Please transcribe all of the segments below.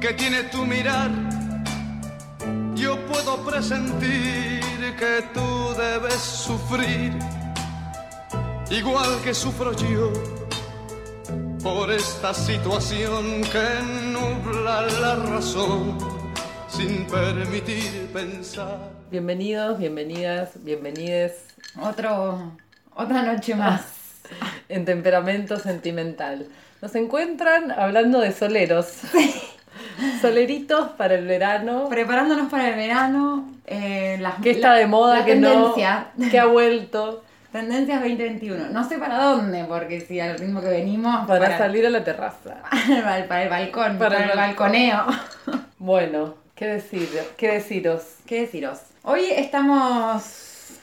que tiene tu mirar, yo puedo presentir que tú debes sufrir, igual que sufro yo, por esta situación que nubla la razón sin permitir pensar. Bienvenidos, bienvenidas, bienvenides Otro, otra noche más. en temperamento sentimental. Nos encuentran hablando de soleros. Soleritos para el verano. Preparándonos para el verano. eh, las- Que está la- de moda, la que tendencia. no. Que ha vuelto Tendencias 2021. No sé para dónde, porque si al ritmo que venimos. para, salir a la terraza. para, el- para el balcón, Para para, el balconeo. Bueno, ¿qué decir? ¿Qué deciros? ¿Qué deciros? Hoy estamos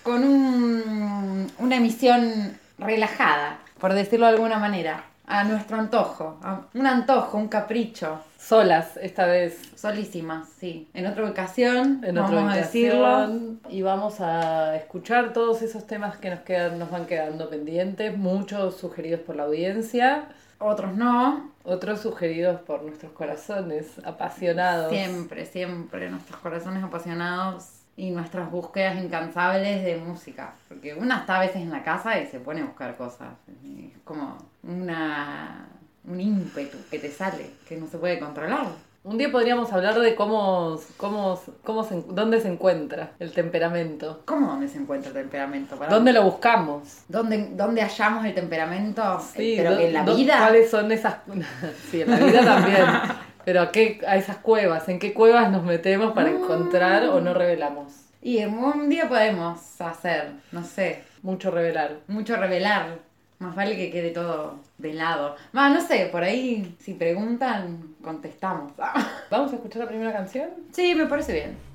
con un- una emisión relajada, por decirlo de alguna manera. A nuestro antojo. a- un antojo, un capricho. Solas esta vez. Solísimas, sí. En otra ocasión, En vamos otra a decirlo. Y vamos a escuchar todos esos temas que nos quedan, nos van quedando pendientes, muchos sugeridos por la audiencia, Otros no. otros sugeridos por nuestros corazones apasionados. Siempre, siempre. Nuestros corazones apasionados y nuestras búsquedas incansables de música. Porque una está a veces en la casa y se pone a buscar cosas. Es como una, un ímpetu que te sale, que no se puede controlar. Un día podríamos hablar de cómo, cómo, cómo se, dónde se encuentra el temperamento. ¿Cómo dónde se encuentra el temperamento? Pará. ¿Dónde lo buscamos? ¿Dónde, dónde hallamos el temperamento? Sí, Pero que en la vida. ¿Cuáles son esas? sí, en la vida también. Pero ¿a, qué, a esas cuevas, ¿en qué cuevas nos metemos para encontrar o no revelamos? Y un día podemos hacer, no sé, Mucho revelar. mucho revelar. Más vale que quede todo velado. Va, no sé, por ahí si preguntan, contestamos. ¿Vamos a escuchar la primera canción? Sí, me parece bien.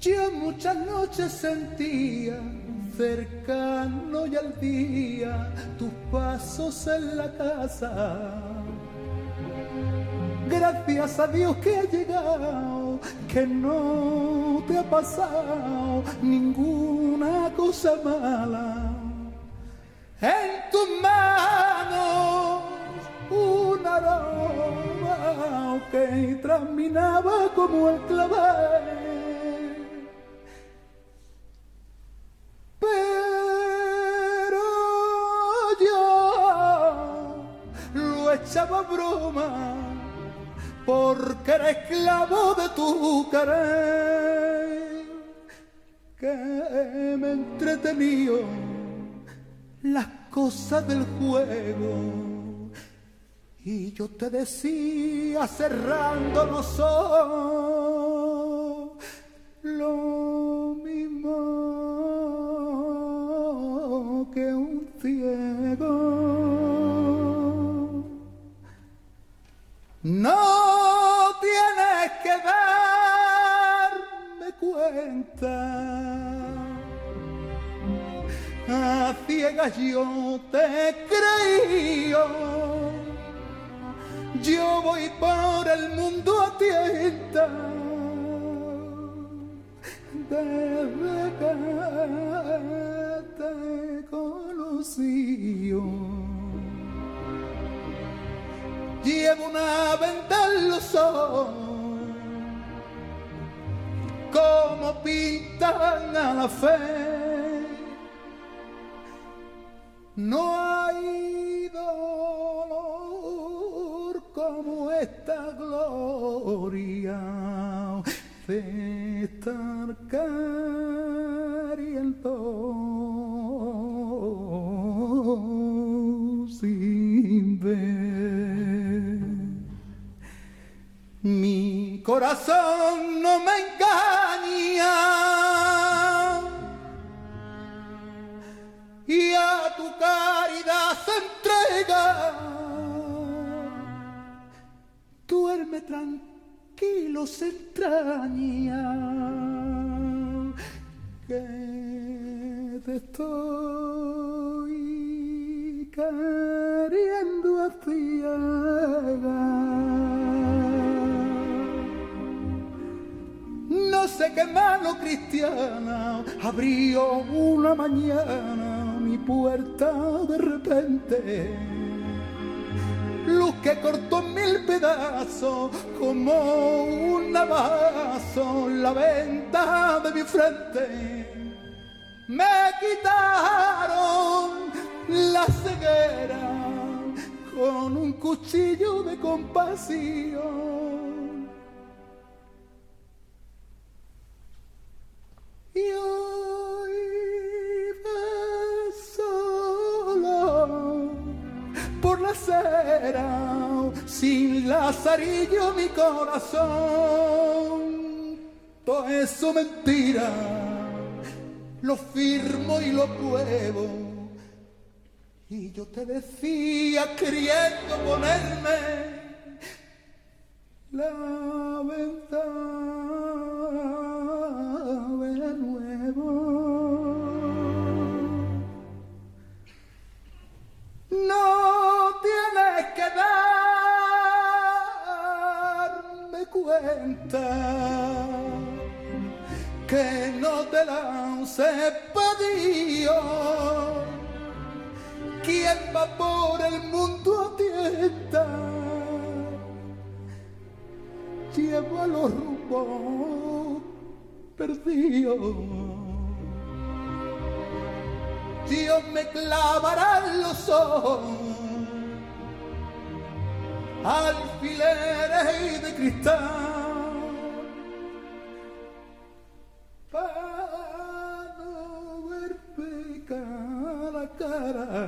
Yo muchas noches sentía cercano y al día tus pasos en la casa. Gracias a Dios que ha llegado, que no te ha pasado ninguna cosa mala. En tus manos un aroma que traminaba como el clavel. Echaba broma porque era esclavo de tu querer que me entretenió las cosas del juego. Y yo te decía cerrando los ojos Qué mano cristiana abrió una mañana mi puerta de repente. Luz que cortó mil pedazos como un navazo la venta de mi frente. Me quitaron la ceguera con un cuchillo de compasión. Lazarillo mi corazón. Todo eso mentira, lo firmo y lo pruebo. Y yo te decía queriendo ponerme la ventana que no te la he pedido. ¿Quién va por el mundo a tienda? Llevo a los rumbos perdido. Dios me clavará en los ojos alfileres de cristal. Para no ver la cara.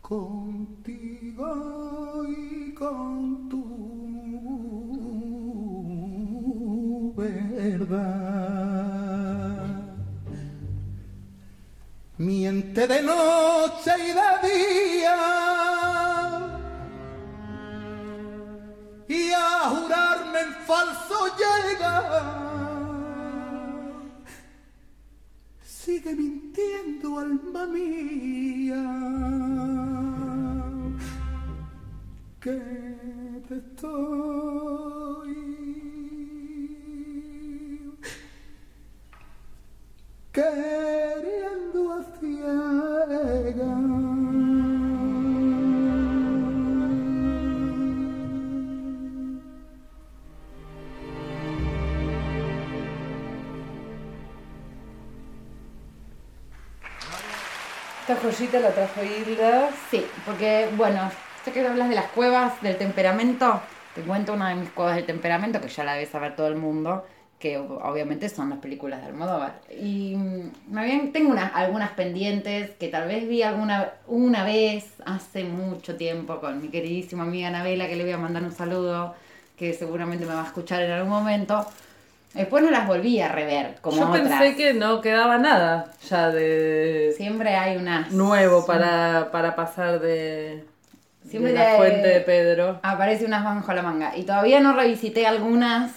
Contigo y con tu verdad. Miente de noche y de día falso llega. Sigue mintiendo, alma mía, que te estoy queriendo Esta joyita la trajo Hilda. Sí, porque, bueno, ya que hablas de las cuevas del temperamento, te cuento una de mis cuevas del temperamento, que ya la debe saber todo el mundo, que obviamente son las películas de Almodóvar. Y mm, me tengo unas, algunas pendientes que tal vez vi alguna una vez hace mucho tiempo con mi queridísima amiga Anabela, que le voy a mandar un saludo, que seguramente me va a escuchar en algún momento. Después no las volví a rever como Yo otras. pensé que no quedaba nada ya de Siempre hay unas... nuevo para, para pasar de, Siempre de la de- fuente de Pedro. Aparece unas bajo la manga. Y todavía no revisité algunas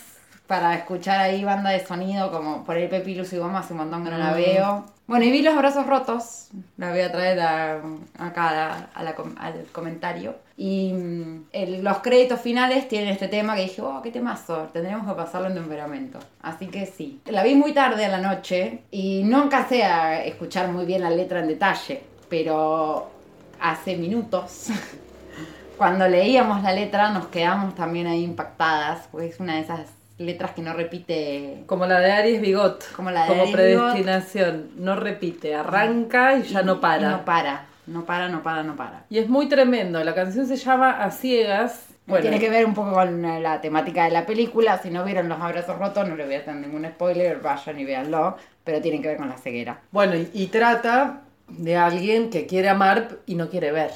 para escuchar ahí banda de sonido, como por ahí Pepi Luz y Goma hace un montón que no la Mm. veo. Bueno, y vi Los Brazos Rotos, la voy a traer a- acá a la al comentario. Y mm, el- los créditos finales tienen este tema que dije, oh, qué temazo, tendríamos que pasarlo en temperamento. Así que sí. La vi muy tarde a la noche y no alcancé a escuchar muy bien la letra en detalle, pero hace minutos cuando leíamos la letra nos quedamos también ahí impactadas, porque es una de esas letras que no repite Como la de Aries Bigot. Como la de Como Aries predestinación. No repite, arranca y ya no para. y no para, no para, no para, no para. Y es muy tremendo. La canción se llama A Ciegas. Bueno, Tiene que ver un poco con la temática de la película. Si no vieron los abrazos rotos, no les voy a hacer ningún spoiler, vayan y véanlo. Pero tiene que ver con la ceguera. bueno y, y trata de alguien que quiere amar y no quiere ver.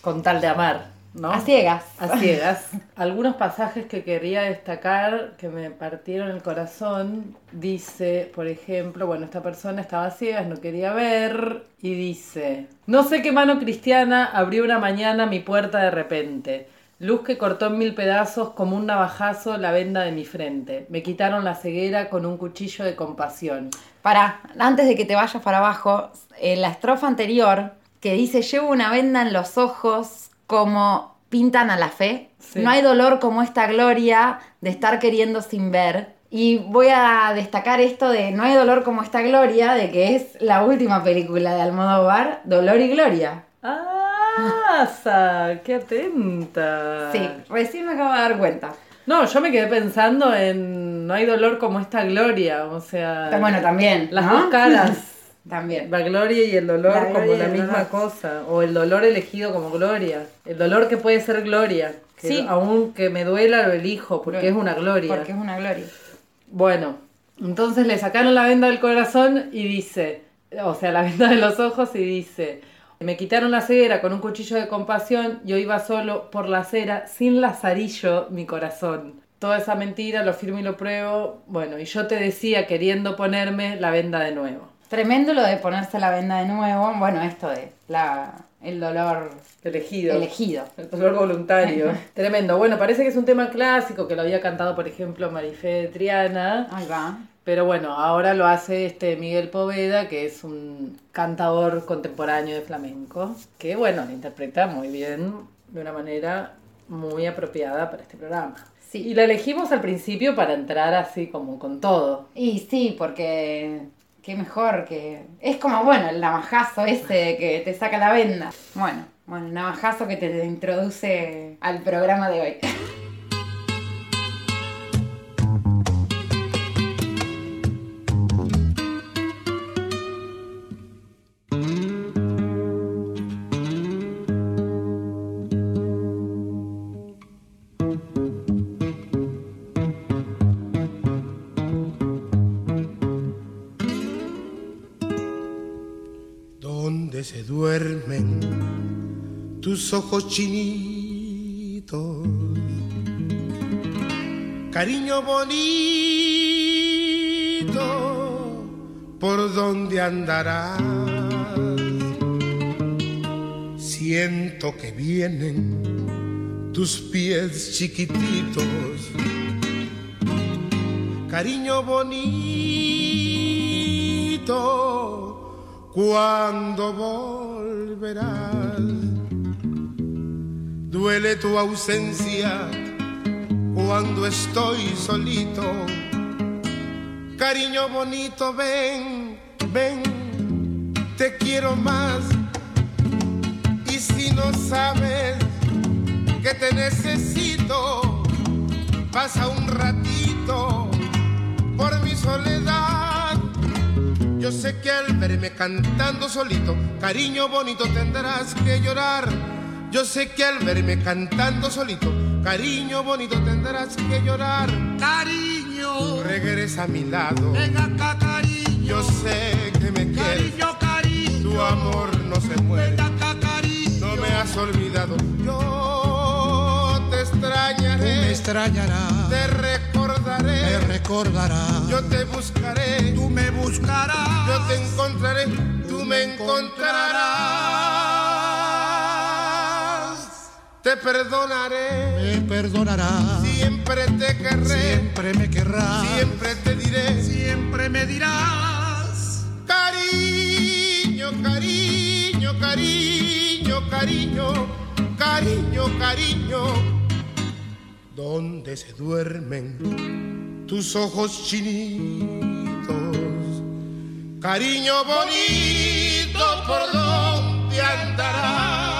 Con tal de amar, ¿no? A ciegas. A ciegas. Algunos pasajes que quería destacar que me partieron el corazón. Dice, por ejemplo, bueno, esta persona estaba a ciegas, no quería ver. Y dice: No sé qué mano cristiana abrió una mañana mi puerta de repente. Luz que cortó en mil pedazos como un navajazo la venda de mi frente. Me quitaron la ceguera con un cuchillo de compasión. Para, antes de que te vayas para abajo, en la estrofa anterior que dice, llevo una venda en los ojos como pintan a la fe. Sí. No hay dolor como esta gloria de estar queriendo sin ver. Y voy a destacar esto de no hay dolor como esta gloria, de que es la última película de Almodóvar, Dolor y Gloria. ¡Ah! ¡Qué atenta! Sí, recién me acabo de dar cuenta. No, yo me quedé pensando en no hay dolor como esta gloria, o sea, Bueno, también. las ¿no? dos caras, También. la gloria y el dolor La como la misma dolor. cosa, o el dolor elegido como gloria, el dolor que puede ser gloria, que Sí. aún que me duela lo elijo porque es una gloria. Porque es una gloria. Bueno, entonces le sacaron la venda del corazón y dice, o sea, la venda de los ojos y dice, me quitaron la ceguera con un cuchillo de compasión, yo iba solo por la acera, sin lazarillo mi corazón. Toda esa mentira lo firmo y lo pruebo. Bueno, y yo te decía queriendo ponerme la venda de nuevo. Tremendo lo de ponerse la venda de nuevo. Bueno, esto de la, el dolor Elegido. elegido. El dolor voluntario. Tremendo. Bueno, parece que es un tema clásico que lo había cantado, por ejemplo, Marifé Triana. Ahí va. Pero bueno, ahora lo hace este Miguel Poveda, que es un cantador contemporáneo de flamenco, que bueno, lo interpreta muy bien, de una manera muy apropiada para este programa. Sí. Y la elegimos al principio para entrar así como con todo. Y sí, porque qué mejor que... Es como, bueno, el navajazo ese que te saca la venda. Bueno, bueno, el navajazo que te introduce al programa de hoy. ojos chinitos. Cariño bonito, ¿por dónde andarás? Siento que vienen tus pies chiquititos. Cariño bonito, cuando volverás. Duele tu ausencia cuando estoy solito. Cariño bonito, ven, ven, te quiero más. Y si no sabes que te necesito, pasa un ratito por mi soledad. Yo sé que al verme cantando solito, cariño bonito tendrás que llorar. Yo sé que al verme cantando solito, cariño bonito tendrás que llorar. Cariño, Regresa a mi lado, ven acá, cariño. yo sé que me quieres. Cariño, cariño. Tu amor no se muere, Ven acá, cariño. no me has olvidado. Yo te Tú me extrañaré, extrañarás, te me recordaré. recordarás. Yo te buscaré, Tú me buscarás. yo te encontraré, tú me encontrarás. Te perdonaré, Me perdonarás. siempre te querré, Siempre me querrás. siempre te diré. Siempre me dirás. Cariño, cariño, cariño, cariño, cariño, cariño. ¿Dónde se duermen tus ojos chinitos? Cariño bonito, ¿por dónde andarás?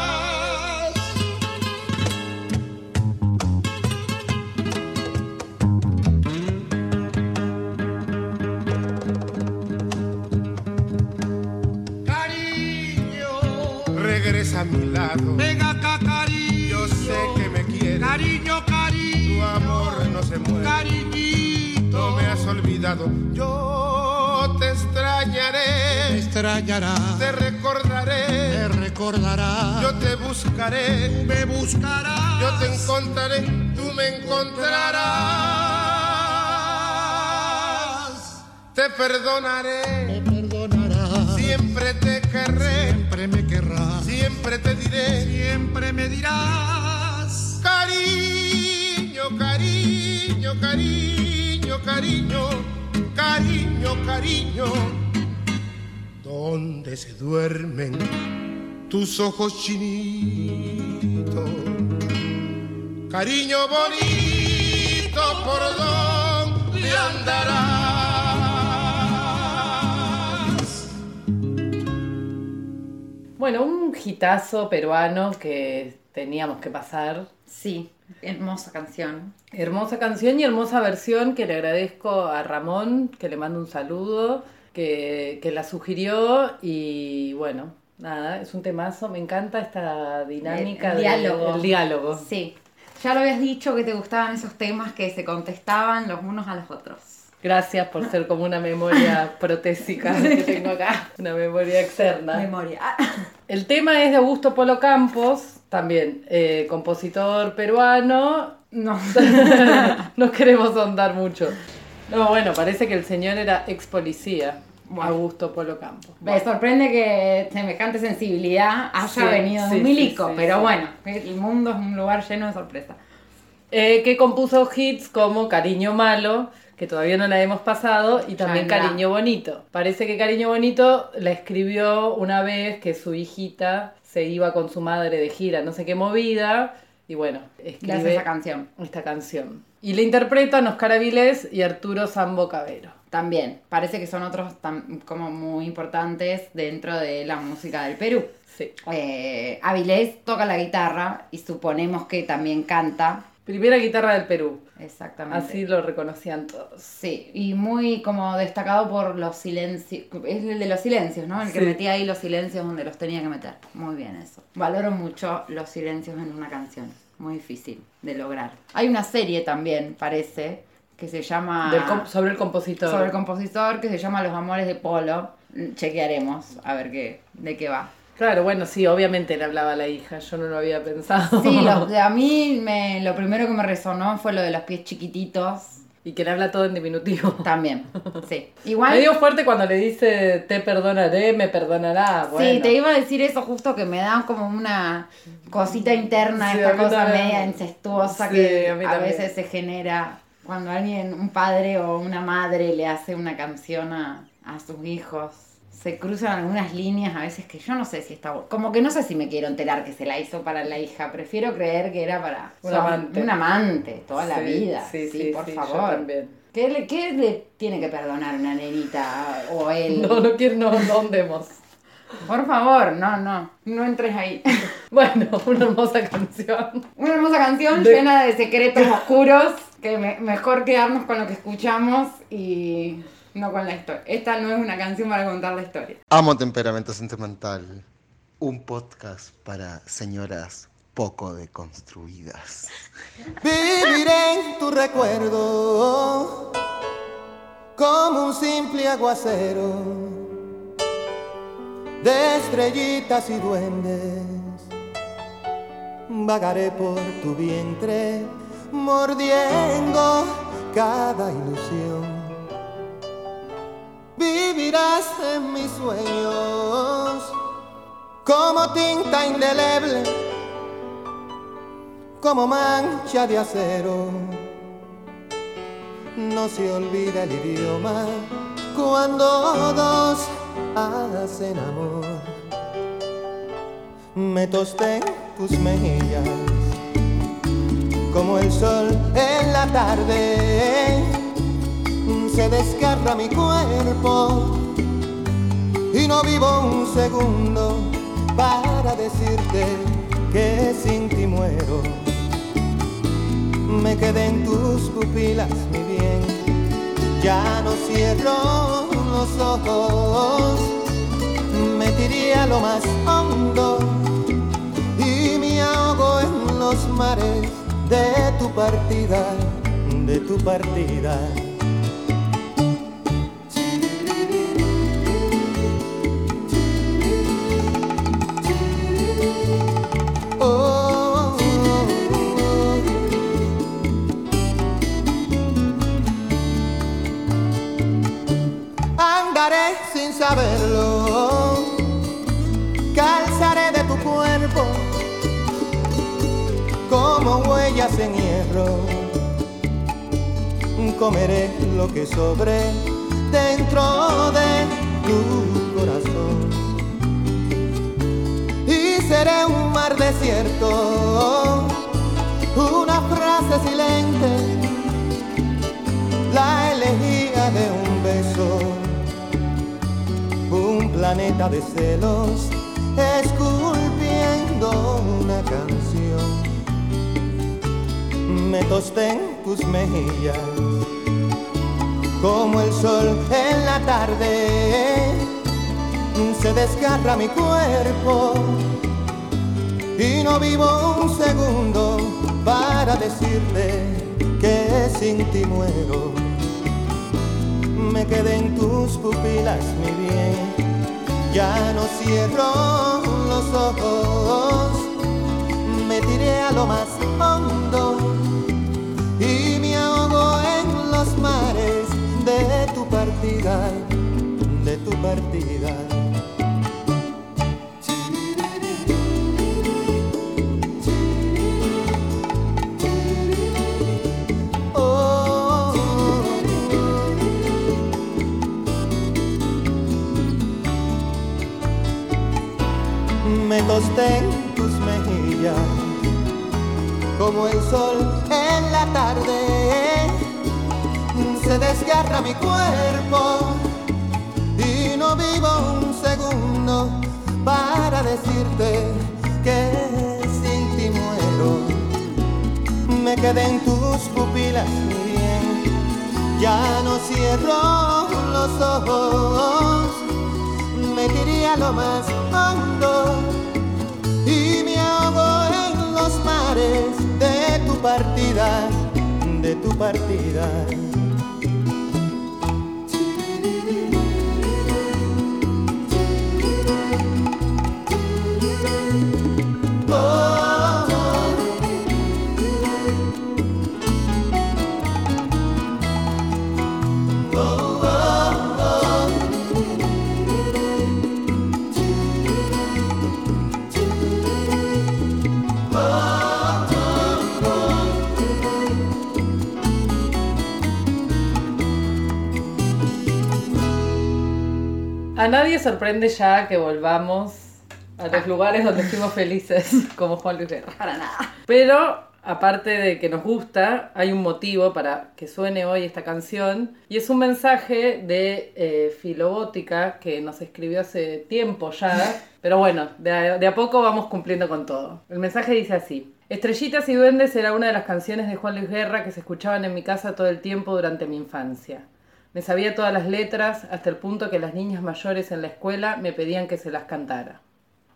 A mi lado. Venga acá, cariño. Yo sé que me quieres. Cariño, Tu cariño. amor no se muere. Cariñito. No me has olvidado. Yo te extrañaré. extrañarás. Te recordaré. Me recordarás. Yo te buscaré. me buscarás. Yo te encontraré. Tú me encontrarás. Te perdonaré. Perdonarás. Siempre te querré. Siempre te diré. Siempre me dirás. Cariño, cariño, cariño, cariño, cariño, cariño. ¿Dónde se duermen tus ojos chinitos? Cariño bonito, ¿por dónde andarás? Bueno, un hitazo peruano que teníamos que pasar. Sí, hermosa canción. Hermosa canción y hermosa versión que le agradezco a Ramón, que le mando un saludo, que, que la sugirió y bueno, nada, es un temazo, me encanta esta dinámica El diálogo. el diálogo. Sí. Ya lo habías dicho que te gustaban esos temas que se contestaban los unos a los otros. Gracias por ser como una memoria protésica que tengo acá, una memoria externa. Memoria. El tema es de Augusto Polo Campos, también eh, compositor peruano. No. no queremos ahondar mucho. No, bueno, parece que el señor era ex policía, Bueno. Augusto Polo Campos. Me sorprende que semejante sensibilidad haya Sí, venido de sí, milico, sí, pero bueno, el mundo es un lugar lleno de sorpresas. Eh, que compuso hits como Cariño Malo, que todavía no la hemos pasado, y también. Cariño Bonito. Parece que Cariño Bonito la escribió una vez que su hijita se iba con su madre de gira, no sé qué movida, y bueno, escribe esa canción. esta canción. Y la interpretan Oscar Avilés y Arturo Sambo Cabero. También, parece que son otros tam- como muy importantes dentro de la música del Perú. Sí. Eh, Avilés toca la guitarra y suponemos que también canta. Primera guitarra del Perú. Exactamente. Así lo reconocían todos. Sí, y muy como destacado por los silencios. Es el de los silencios, ¿no? El que metía ahí los silencios donde los tenía que meter. Muy bien eso. Valoro mucho los silencios en una canción. Muy difícil de lograr. Hay una serie también, parece, que se llama. Del sobre el compositor. sobre el compositor, que se llama Los Amores de Polo. Chequearemos a ver qué, de qué va. Claro, bueno, sí, obviamente le hablaba a la hija, yo no lo había pensado. Sí, los- a mí me, lo primero que me resonó fue lo de los pies chiquititos. Y que le habla todo en diminutivo. También, sí. Igual. Medio fuerte cuando le dice te perdonaré, me perdonará. Bueno. Sí, te iba a decir eso justo que me da como una cosita interna, Sí, esta cosa también. media incestuosa Sí, que a a, veces se genera cuando alguien, un padre o una madre le hace una canción a, a sus hijos. Se cruzan algunas líneas a veces que yo no sé si está Como que no sé si me quiero enterar que se la hizo para la hija. Prefiero creer que era para Un amante. un amante toda la vida. sí, Sí, sí, por sí, yo favor. también. ¿Qué le, ¿Qué le tiene que perdonar una nenita o él? No, no quiero, no, no. Por favor, no, no, no entres ahí. Bueno, una hermosa canción. Una hermosa canción De- llena de secretos oscuros, que me- mejor quedarnos con lo que escuchamos y no con la historia. Esta no es una canción para contar la historia. Amo Temperamento Sentimental, un podcast para señoras poco deconstruidas. Viviré en tu recuerdo como un simple aguacero de estrellitas y duendes. Vagaré por tu vientre mordiendo cada ilusión. Vivirás en mis sueños como tinta indeleble como mancha de acero no se olvida el idioma cuando dos hacen amor. Me tosté tus mejillas como el sol en la tarde. Se desgarra mi cuerpo y no vivo un segundo para decirte que sin ti muero. Me quedé en tus pupilas, mi bien, ya no cierro los ojos. Me tiré a lo más hondo y me ahogo en los mares de tu partida, de tu partida. Saberlo, calzaré de tu cuerpo como huellas en hierro. Comeré lo que sobre dentro de tu corazón. Y seré un mar desierto, una frase silente, la elegía de un beso, planeta de celos, esculpiendo una canción. Me tosté en tus mejillas, como el sol en la tarde se desgarra mi cuerpo y no vivo un segundo para decirte que sin ti muero. Me quedé en tus pupilas, mi bien, ya no cierro los ojos, me tiré a lo más hondo y me ahogo en los mares de tu partida, de tu partida. En tus mejillas como el sol en la tarde. Se desgarra mi cuerpo y no vivo un segundo para decirte que sin ti muero. Me quedé en tus pupilas, mi bien, ya no cierro los ojos. Me tiré a lo más hondo los mares de tu partida, de tu partida. A nadie sorprende ya que volvamos a los lugares donde fuimos felices, como Juan Luis Guerra. Para nada. Pero, aparte de que nos gusta, hay un motivo para que suene hoy esta canción. Y es un mensaje de eh, Filobótica que nos escribió hace tiempo ya. Pero bueno, de a, de a poco vamos cumpliendo con todo. El mensaje dice así. Estrellitas y Duendes era una de las canciones de Juan Luis Guerra que se escuchaban en mi casa todo el tiempo durante mi infancia. Me sabía todas las letras hasta el punto que las niñas mayores en la escuela me pedían que se las cantara.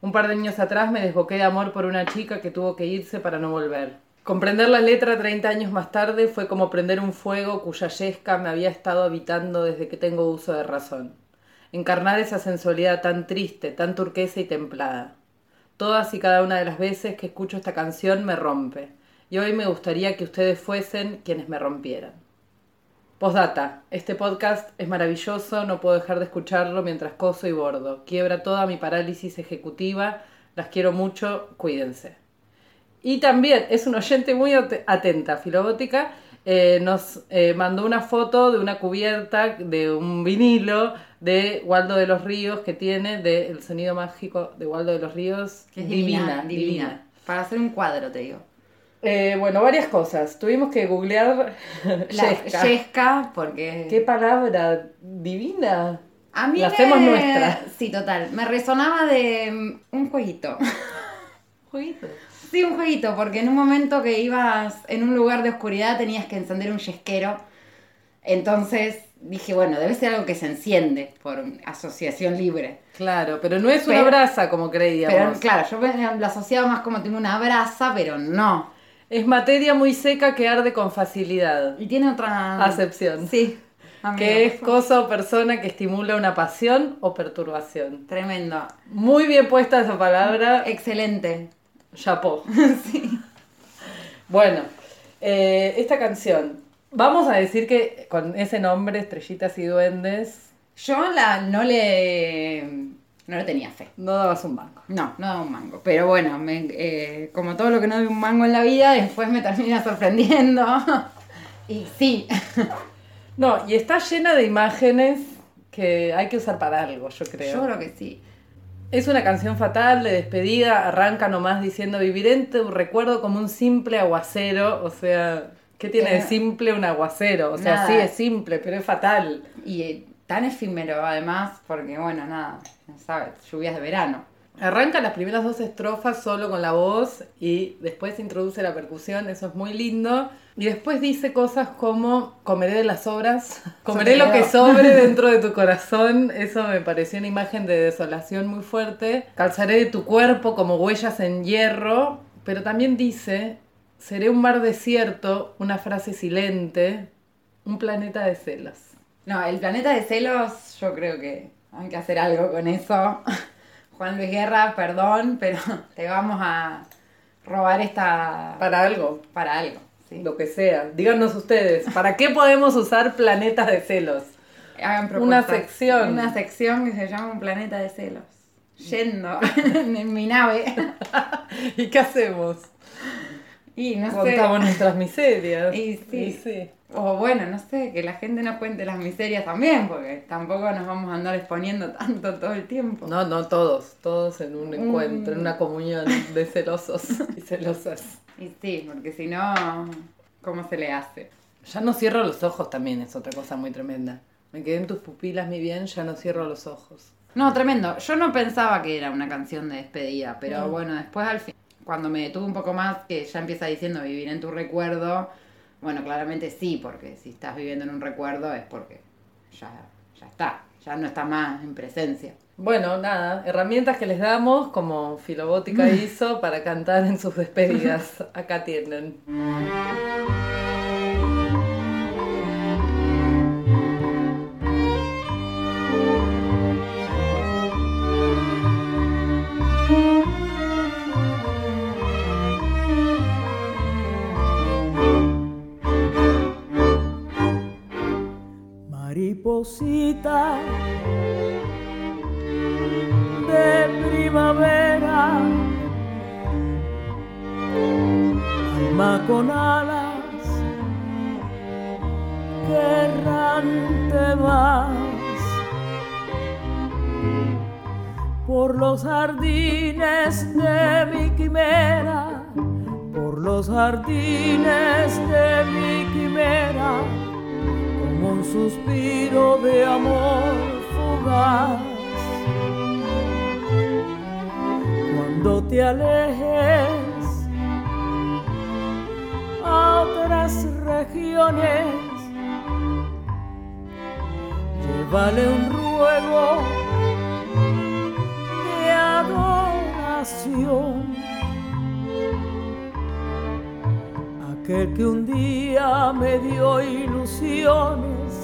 Un par de años atrás me desboqué de amor por una chica que tuvo que irse para no volver. Comprender la letra 30 años más tarde fue como prender un fuego cuya yesca me había estado habitando desde que tengo uso de razón. Encarnar esa sensualidad tan triste, tan turquesa y templada. Todas y cada una de las veces que escucho esta canción me rompe, y hoy me gustaría que ustedes fuesen quienes me rompieran. Postdata, este podcast es maravilloso, no puedo dejar de escucharlo mientras coso y bordo. Quiebra toda mi parálisis ejecutiva, las quiero mucho, cuídense. Y también es un oyente muy at- atenta, Filobótica, eh, nos eh, mandó una foto de una cubierta de un vinilo de Waldo de los Ríos que tiene del sonido mágico de Waldo de los Ríos. Que es divina, divina, Para hacer un cuadro, te digo. Eh, bueno, varias cosas. Tuvimos que googlear La Yesca. yesca, porque... ¿Qué palabra divina? A mí La me- hacemos nuestra. Sí, total. Me resonaba de mm, un jueguito. Jueguito. Sí, un jueguito, porque en un momento que ibas en un lugar de oscuridad tenías que encender un yesquero. Entonces dije, bueno, debe ser algo que se enciende por asociación libre. Claro, pero no es una brasa como creíamos. Pero claro, yo lo asociaba más como tengo una brasa, pero no. Es materia muy seca que arde con facilidad. Y tiene otra Acepción. Sí. amigo. Que es cosa o persona que estimula una pasión o perturbación. Tremendo. Muy bien puesta esa palabra. Excelente. Chapó. Bueno, eh, esta canción. Vamos a decir que con ese nombre, Estrellitas y Duendes, Yo la, no le no le tenía fe. no dabas un banco. No, no daba un mango. Pero bueno, me- eh, como todo lo que no doy un mango en la vida, después me termina sorprendiendo. y sí. No, y está llena de imágenes que hay que usar para algo, yo creo. Yo creo que sí. Es una canción fatal de despedida, arranca nomás diciendo viviré en tu recuerdo como un simple aguacero, o sea, ¿qué tiene de Eh, simple un aguacero? O sea, nada. sí es simple, pero es fatal. Y eh, tan efímero además, porque bueno, nada, sabes, lluvias de verano. Arranca las primeras dos estrofas solo con la voz y después introduce la percusión, eso es muy lindo. Y después dice cosas como comeré de las obras, comeré lo que sobre dentro de tu corazón, eso me pareció una imagen de desolación muy fuerte. Calzaré de tu cuerpo como huellas en hierro, pero también dice, seré un mar desierto, una frase silente, un planeta de celos. No, el planeta de celos, yo creo que hay que hacer algo con eso. Juan Luis Guerra, perdón, pero te vamos a robar esta Para algo, para algo. ¿sí? lo que sea. Díganos ustedes, ¿para qué podemos usar planetas de celos? Hagan Una propuestas. sección. Una sección que se llama Un planeta de celos. Yendo en mi nave. ¿Y qué hacemos? Y no Contamos sé. nuestras miserias. Y sí. Y sí. O bueno, no sé, que la gente nos cuente las miserias también, porque tampoco nos vamos a andar exponiendo tanto todo el tiempo. No, no todos, todos en un Mm. encuentro, en una comunión de celosos y celosas. Y sí, porque si no, ¿cómo se le hace? Ya no cierro los ojos también, es otra cosa muy tremenda. Me quedé en tus pupilas, mi bien, ya no cierro los ojos. No, tremendo. Yo no pensaba que era una canción de despedida, pero No. bueno, después al fin, cuando me detuve un poco más, que ya empieza diciendo vivir en tu recuerdo, bueno, claramente sí, porque si estás viviendo en un recuerdo es porque ya, ya está, ya no está más en presencia. Bueno, nada, herramientas que les damos, como Filobótica hizo, para cantar en sus despedidas. Acá tienen. De primavera, alma con alas, que errante vas. Por los jardines de mi quimera, por los jardines de mi quimera un suspiro de amor fugaz. Cuando te alejes a otras regiones, llévale un ruego de adoración. Aquel que un día me dio ilusiones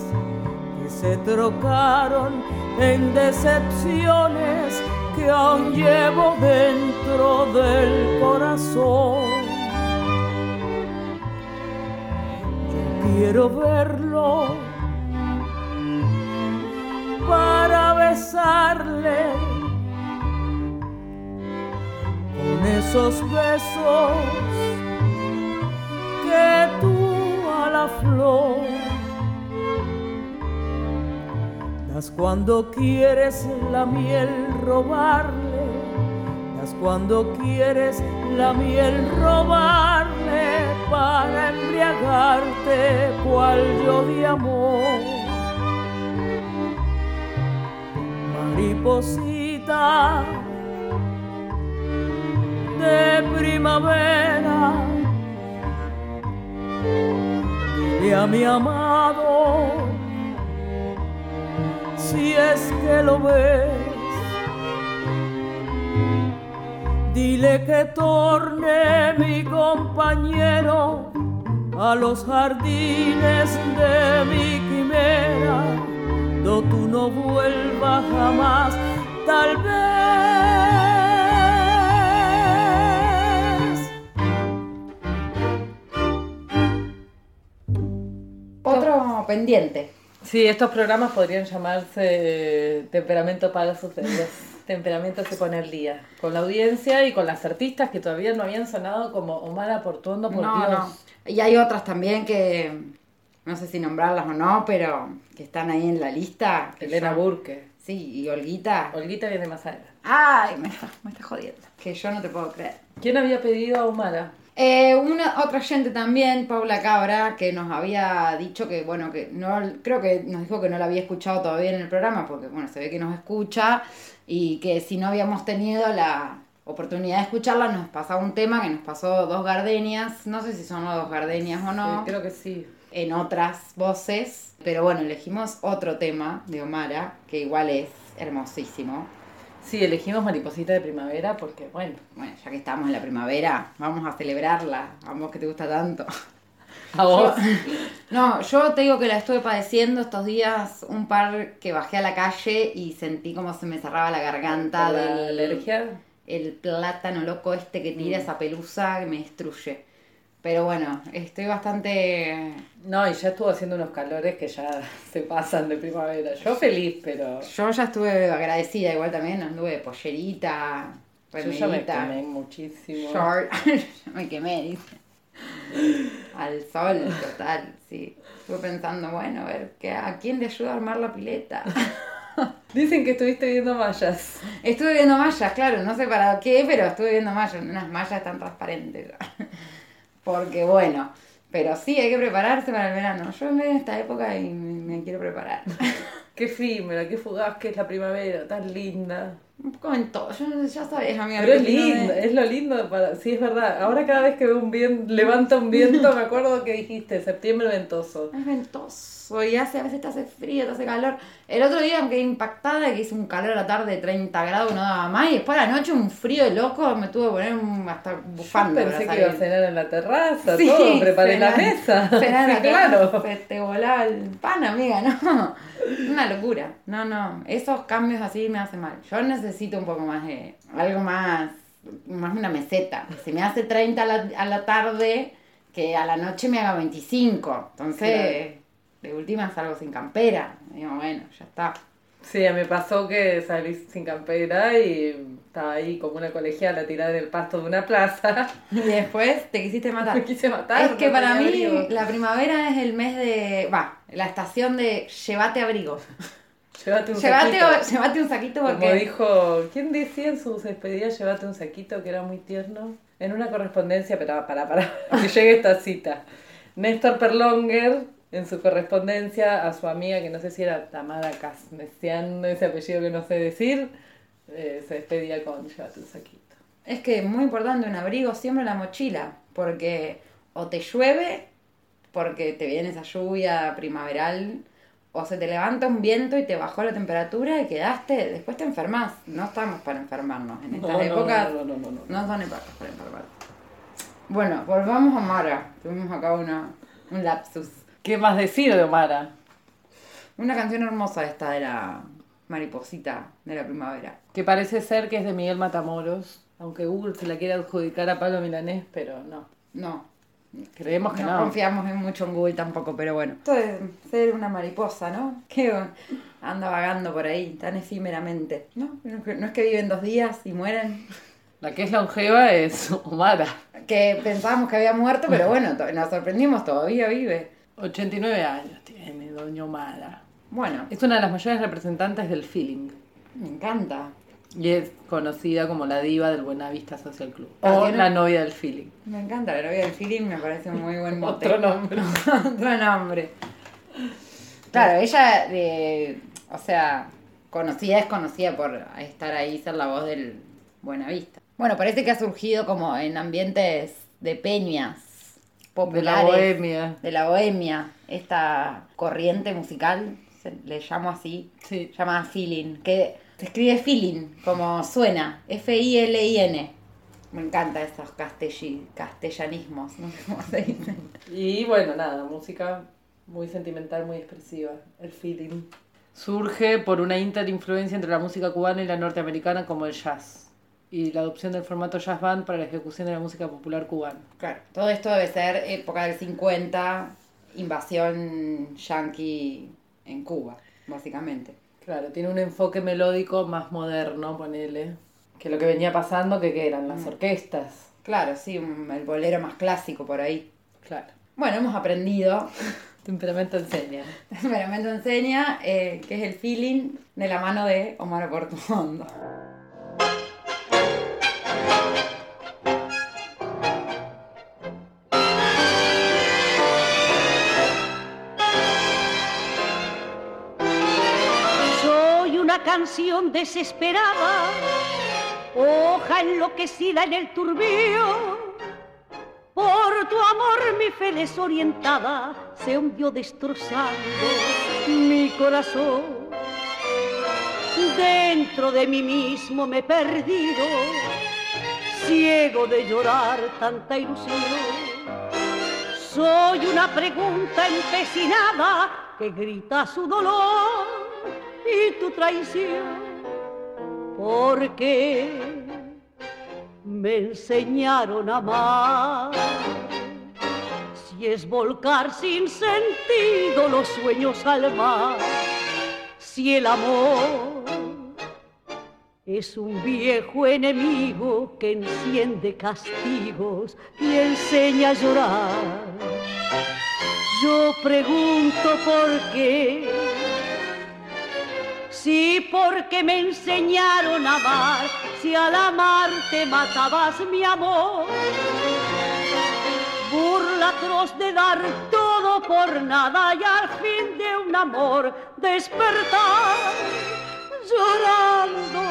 que se trocaron en decepciones que aún llevo dentro del corazón. Yo quiero verlo para besarle con esos besos flor. Das cuando quieres la miel robarle, das cuando quieres la miel robarle para embriagarte cual yo de amor. Mariposita de primavera, a mi amado si es que lo ves. Dile que torne mi compañero a los jardines de mi quimera, do tú no vuelvas jamás, tal vez. Pendiente. Sí, estos programas podrían llamarse Temperamento para sus Temperamento se pone al día. Con la audiencia y con las artistas que todavía no habían sonado como Omar Portuondo, por No, Dios. no. Y hay otras también que no sé si nombrarlas o no, pero que están ahí en la lista. Elena yo- Burke. Sí, y Olguita. Olguita viene más adelante. Ay, me, me está jodiendo. Que yo no te puedo creer. ¿Quién había pedido a Omara? Eh, una otra gente también, Paula Cabra, que nos había dicho que, bueno, que no, creo que nos dijo que no la había escuchado todavía en el programa, porque, bueno, se ve que nos escucha y que si no habíamos tenido la oportunidad de escucharla, nos pasaba un tema que nos pasó dos gardenias, no sé si son dos gardenias o no, Sí, creo que sí. en otras voces, pero bueno, elegimos otro tema de Omara, que igual es hermosísimo. Sí, elegimos Mariposita de Primavera porque, bueno, Bueno, ya que estamos en la primavera, vamos a celebrarla, a vos que te gusta tanto. a vos. No, yo te digo que la estuve padeciendo estos días, un par que bajé a la calle y sentí como se me cerraba la garganta ¿La del alergia? el plátano loco este que tira esa pelusa que me destruye. Pero bueno, estoy bastante... No, y ya estuvo haciendo unos calores que ya se pasan de primavera. Yo feliz, pero Yo ya estuve agradecida, igual también anduve de pollerita, yo ya me remerita, quemé muchísimo. short, Yo me quemé, dice. Al sol, total, sí. Estuve pensando, bueno, a ver, ¿qué, ¿a quién le ayuda a armar la pileta? Dicen que estuviste viendo mallas. Estuve viendo mallas, claro, no sé para qué, pero estuve viendo mallas, unas mallas tan transparentes. Porque bueno, pero sí, hay que prepararse para el verano. Yo en esta época y me, me quiero preparar. Qué efímera, qué fugaz que es la primavera, tan linda. Un poco en todo, yo, ya sabes, amiga. Pero es lindo, es lo lindo para... Sí, es verdad. Ahora cada vez que veo un viento, levanta un viento, me acuerdo que dijiste, septiembre ventoso. Es ventoso y hace, a veces te hace frío, te hace calor. El otro día me quedé impactada que hizo un calor a la tarde de 30 grados, no daba más. Y después a la noche un frío loco, me tuve que poner un- hasta Yo bufanda. pensé para que iba a cenar en la terraza, Sí, todo, preparé la mesa. cenar Sí, claro. Te volaba el pan, amiga, no. Una locura. No, no. Esos cambios así me hacen mal. Yo necesito un poco más de. algo más. más una meseta. Si me hace 30 a la, a la tarde, que a la noche me haga 25. Entonces, de última salgo sin campera. Digo, bueno, ya está. Sí, me pasó que salí sin campera y estaba ahí como una colegiala tirada en el pasto de una plaza. Y después te quisiste matar. Me quise matar. Es que no para tenía mí abrigo. la primavera es el mes de. va, la estación de llévate abrigo. Llévate un Llévate, saquito. llévate un saquito Como dijo, ¿quién decía en sus despedidas llévate un saquito que era muy tierno? En una correspondencia, pero para, para, que llegue esta cita. Néstor Perlonger, en su correspondencia a su amiga, que no sé si era Tamara Casnesian, ese apellido que no sé decir, eh, se despedía con llévate un saquito. Es que es muy importante un abrigo siempre en la mochila, porque o te llueve, porque te viene esa lluvia primaveral, o se te levanta un viento y te bajó la temperatura y quedaste, después te enfermas. No estamos para enfermarnos en estas No, no, épocas. no, no, no, no, no. No son épocas para enfermar. Bueno, volvamos a Mara. Tuvimos acá una, un lapsus. ¿Qué más decir de Omara? Una canción hermosa esta de la mariposita de la primavera. Que parece ser que es de Miguel Matamoros, aunque Google se la quiere adjudicar a Pablo Milanés, pero no. No, Creemos que no, no. confiamos en mucho en Google tampoco, pero bueno. Esto es ser una mariposa, ¿no? Que anda vagando por ahí tan efímeramente. No, no es que- viven dos días y mueren. La que es longeva es Omara. Que pensábamos que había muerto, pero bueno, nos sorprendimos, todavía vive. 89 años tiene Doña Omara. Bueno, Es una de las mayores representantes del feeling. me encanta. Y es conocida como la diva del Buenavista Social Club. Ah, O tiene- la novia del feeling. Me encanta, la novia del feeling me parece un muy buen mote. Otro nombre. Otro nombre. Claro, ella, eh, o sea, conocida es conocida por estar ahí, ser la voz del Buenavista. Bueno, parece que ha surgido como en ambientes de peñas De populares. la bohemia. de la bohemia, esta corriente musical, le llamo así, Sí. llamada feeling, que se escribe feeling, como suena, F-I-L-I-N. Me encanta esos castelli- castellanismos, no sé cómo se dicen. Y bueno, nada, música muy sentimental, muy expresiva. El feeling. Surge por una interinfluencia entre la música cubana y la norteamericana como el jazz. Y la adopción del formato jazz band para la ejecución de la música popular cubana. Claro, todo esto debe ser época del 50, invasión yanqui en Cuba, básicamente. Claro, tiene un enfoque melódico más moderno, ponele. Que lo que venía pasando, que, que eran las orquestas. Claro, sí, un- el bolero más clásico por ahí. Claro. Bueno, hemos aprendido Temperamento enseña. Temperamento enseña, eh, que es el feeling de la mano de Omar Portuondo. Canción desesperada, hoja enloquecida en el turbío. Por tu amor mi fe desorientada se hundió destrozando mi corazón. Dentro de mí mismo me he perdido, ciego de llorar tanta ilusión. Soy una pregunta empecinada que grita su dolor y tu traición. Porque me enseñaron a amar. Si es volcar sin sentido los sueños al mar, si el amor es un viejo enemigo que enciende castigos y enseña a llorar. Yo pregunto por qué. Sí, porque me enseñaron a amar. Si al amarte matabas mi amor. Burla atroz de dar todo por nada y al fin de un amor despertar llorando.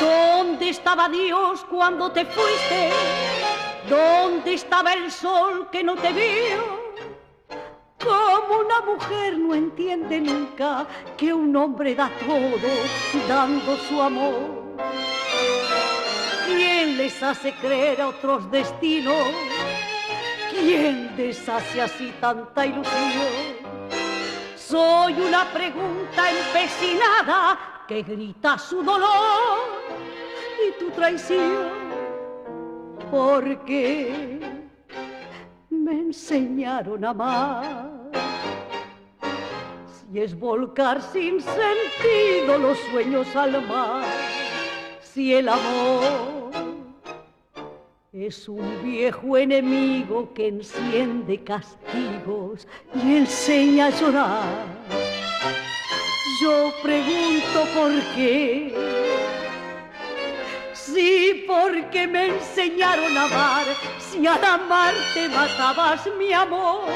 ¿Dónde estaba Dios cuando te fuiste? ¿Dónde estaba el sol que no te vio? Como una mujer no entiende nunca que un hombre da todo dando su amor. ¿Quién les hace creer a otros destinos? ¿Quién deshace así tanta ilusión? Soy una pregunta empecinada que grita su dolor y tu traición. Porque me enseñaron a amar. Si es volcar sin sentido los sueños al mar, si el amor es un viejo enemigo que enciende castigos y enseña a llorar. Yo pregunto por qué. Sí, porque me enseñaron a amar. Si al amarte matabas mi amor.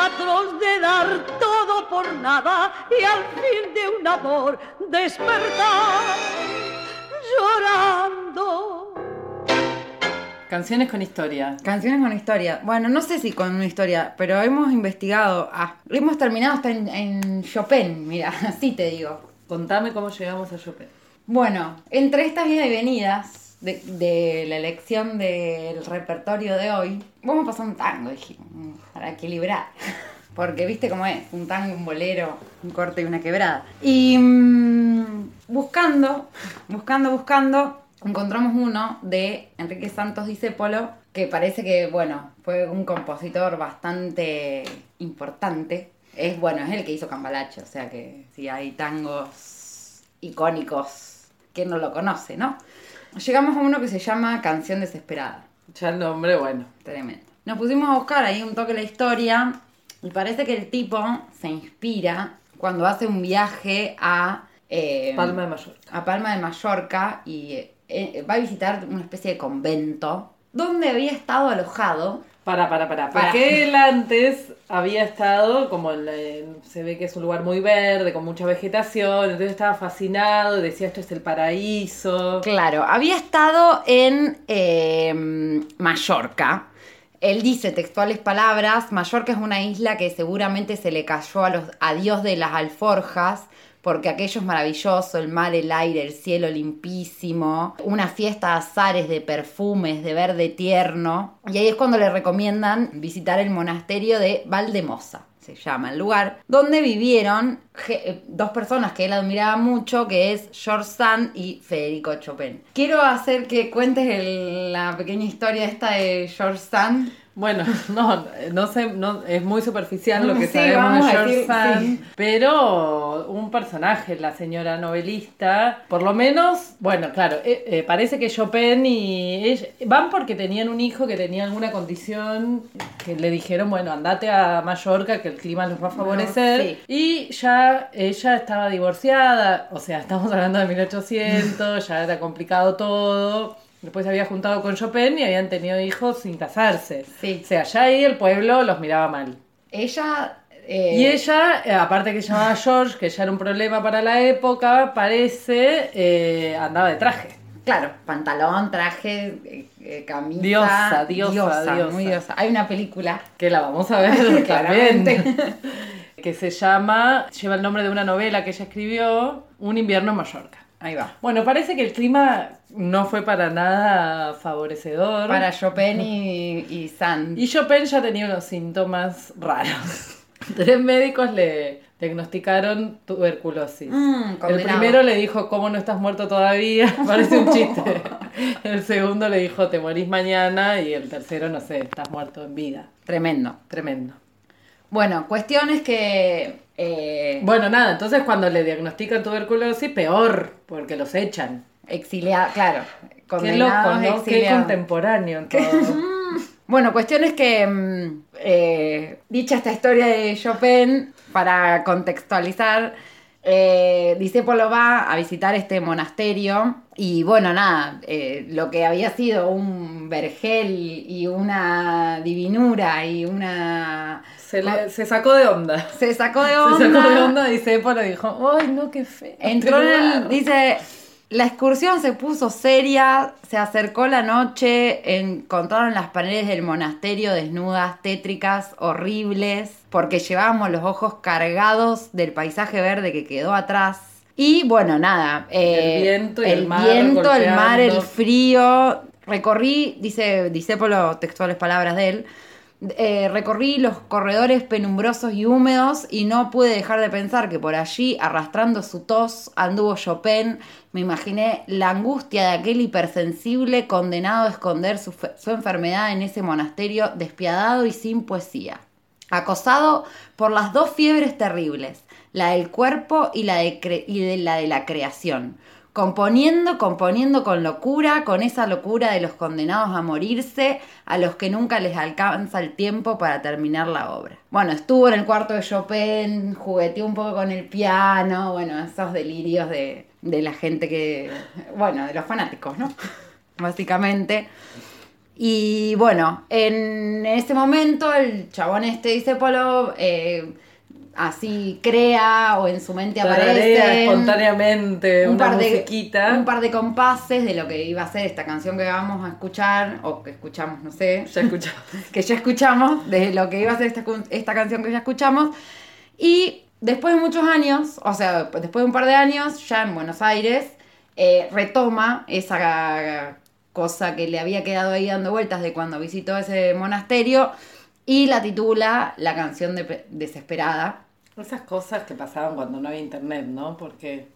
Atroz de dar todo por nada y al fin de un amor despertar llorando. Canciones con historia. Canciones con historia. Bueno, no sé si con una historia, pero hemos investigado. Ah, hemos terminado hasta en, en Chopin, mira, así te digo. Contame cómo llegamos a Chopin. Bueno, entre estas idas y venidas de, de la elección del repertorio de hoy, vamos a pasar un tango, dijimos, para equilibrar. Porque viste cómo es, un tango, un bolero, un corte y una quebrada. Y mm, buscando, buscando, buscando, encontramos uno de Enrique Santos Discépolo, que parece que, bueno, fue un compositor bastante importante. Es, bueno, es el que hizo Cambalache, o sea que si hay tangos icónicos, ¿quién no lo conoce, no? Llegamos a uno que se llama Canción Desesperada. Ya el nombre, bueno. Tremendo. Nos pusimos a buscar ahí un toque la historia y parece que el tipo se inspira cuando hace un viaje a eh, Palma de Mallorca. a Palma de Mallorca y eh, va a visitar una especie de convento donde había estado alojado. Para, para, para. Para. Porque él antes había estado, como en la- en- se ve que es un lugar muy verde, con mucha vegetación, entonces estaba fascinado, decía esto es el paraíso. Claro, había estado en eh, Mallorca. Él dice textuales palabras, Mallorca es una isla que seguramente se le cayó a los a Dios de las alforjas, porque aquello es maravilloso, el mar, el aire, el cielo limpísimo, una fiesta de azares de perfumes, de verde tierno. Y ahí es cuando le recomiendan visitar el monasterio de Valdemosa se llama el lugar, donde vivieron eh, dos personas que él admiraba mucho, que es George Sand y Federico Chopin. Quiero hacer que cuentes la pequeña historia esta de George Sand. Bueno, no, no sé, no, es muy superficial lo que Sí, sabemos de George decir, Sand, sí. pero un personaje, la señora novelista, por lo menos, bueno, claro, eh, eh, parece que Chopin y ella van porque tenían un hijo que tenía alguna condición que le dijeron, bueno, andate a Mallorca que el clima los va a favorecer sí. y ya ella estaba divorciada, o sea, estamos hablando de 1800, ya era complicado todo. Después se había juntado con Chopin y habían tenido hijos sin casarse. Sí. O sea, ya ahí el pueblo los miraba mal. Ella... eh, Y ella, eh, aparte que se llamaba George, que ya era un problema para la época, parece, eh, andaba de traje. Claro, pantalón, traje, eh, camisa. Diosa, diosa, diosa. Muy diosa. Hay una película. Que la vamos a ver claramente. que se llama, lleva el nombre de una novela que ella escribió, Un invierno en Mallorca. Ahí va. Bueno, parece que el clima no fue para nada favorecedor. Para Chopin y, y Sand. Y Chopin ya tenía unos síntomas raros. Tres médicos le diagnosticaron tuberculosis. Mm, el primero le dijo, ¿cómo no estás muerto todavía? Parece un chiste. El segundo le dijo, te morís mañana. Y el tercero, no sé, estás muerto en vida. Tremendo. Tremendo. Bueno, cuestiones que... eh, Bueno, nada, entonces cuando le diagnostican tuberculosis, peor, porque los echan. Exiliada, claro. Qué loco, ¿no? Qué exiliados. contemporáneo todo. Bueno, cuestiones que, mm, eh, dicha esta historia de Chopin, para contextualizar, eh, Discépolo va a visitar este monasterio y bueno, nada, eh, lo que había sido un vergel y una divinura y una... Se, le- se sacó de onda. Se sacó de onda. Se sacó de onda y Sephora dijo, ¡ay, no, qué feo! Entró en el, lugar". dice, la excursión se puso seria, se acercó la noche, encontraron las paredes del monasterio desnudas, tétricas, horribles, porque llevábamos los ojos cargados del paisaje verde que quedó atrás. Y bueno, nada. eh, El viento y el mar viento, el mar, el frío. Recorrí, dice Discépolo, textuales palabras de él, eh, recorrí los corredores penumbrosos y húmedos y no pude dejar de pensar que por allí, arrastrando su tos, anduvo Chopin. Me imaginé la angustia de aquel hipersensible condenado a esconder su, su enfermedad en ese monasterio despiadado y sin poesía. Acosado por las dos fiebres terribles, la del cuerpo y la de, la creación. Componiendo, componiendo con locura, con esa locura de los condenados a morirse, a los que nunca les alcanza el tiempo para terminar la obra. Bueno, estuvo en el cuarto de Chopin, jugueteó un poco con el piano, bueno, esos delirios de, de la gente que, bueno, de los fanáticos, ¿no? Básicamente. Y bueno, en ese momento el chabón este dice Polo, eh, así crea o en su mente aparece espontáneamente un una par, de, musiquita. un par de compases de lo que iba a ser esta canción que vamos a escuchar, o que escuchamos, no sé, Ya escuchamos. que ya escuchamos, de lo que iba a ser esta, esta canción que ya escuchamos. Y después de muchos años, o sea, después de un par de años, ya en Buenos Aires, eh, retoma esa cosa que le había quedado ahí dando vueltas de cuando visitó ese monasterio y la titula La canción de desesperada. Esas cosas que pasaban cuando no había internet, ¿no? Porque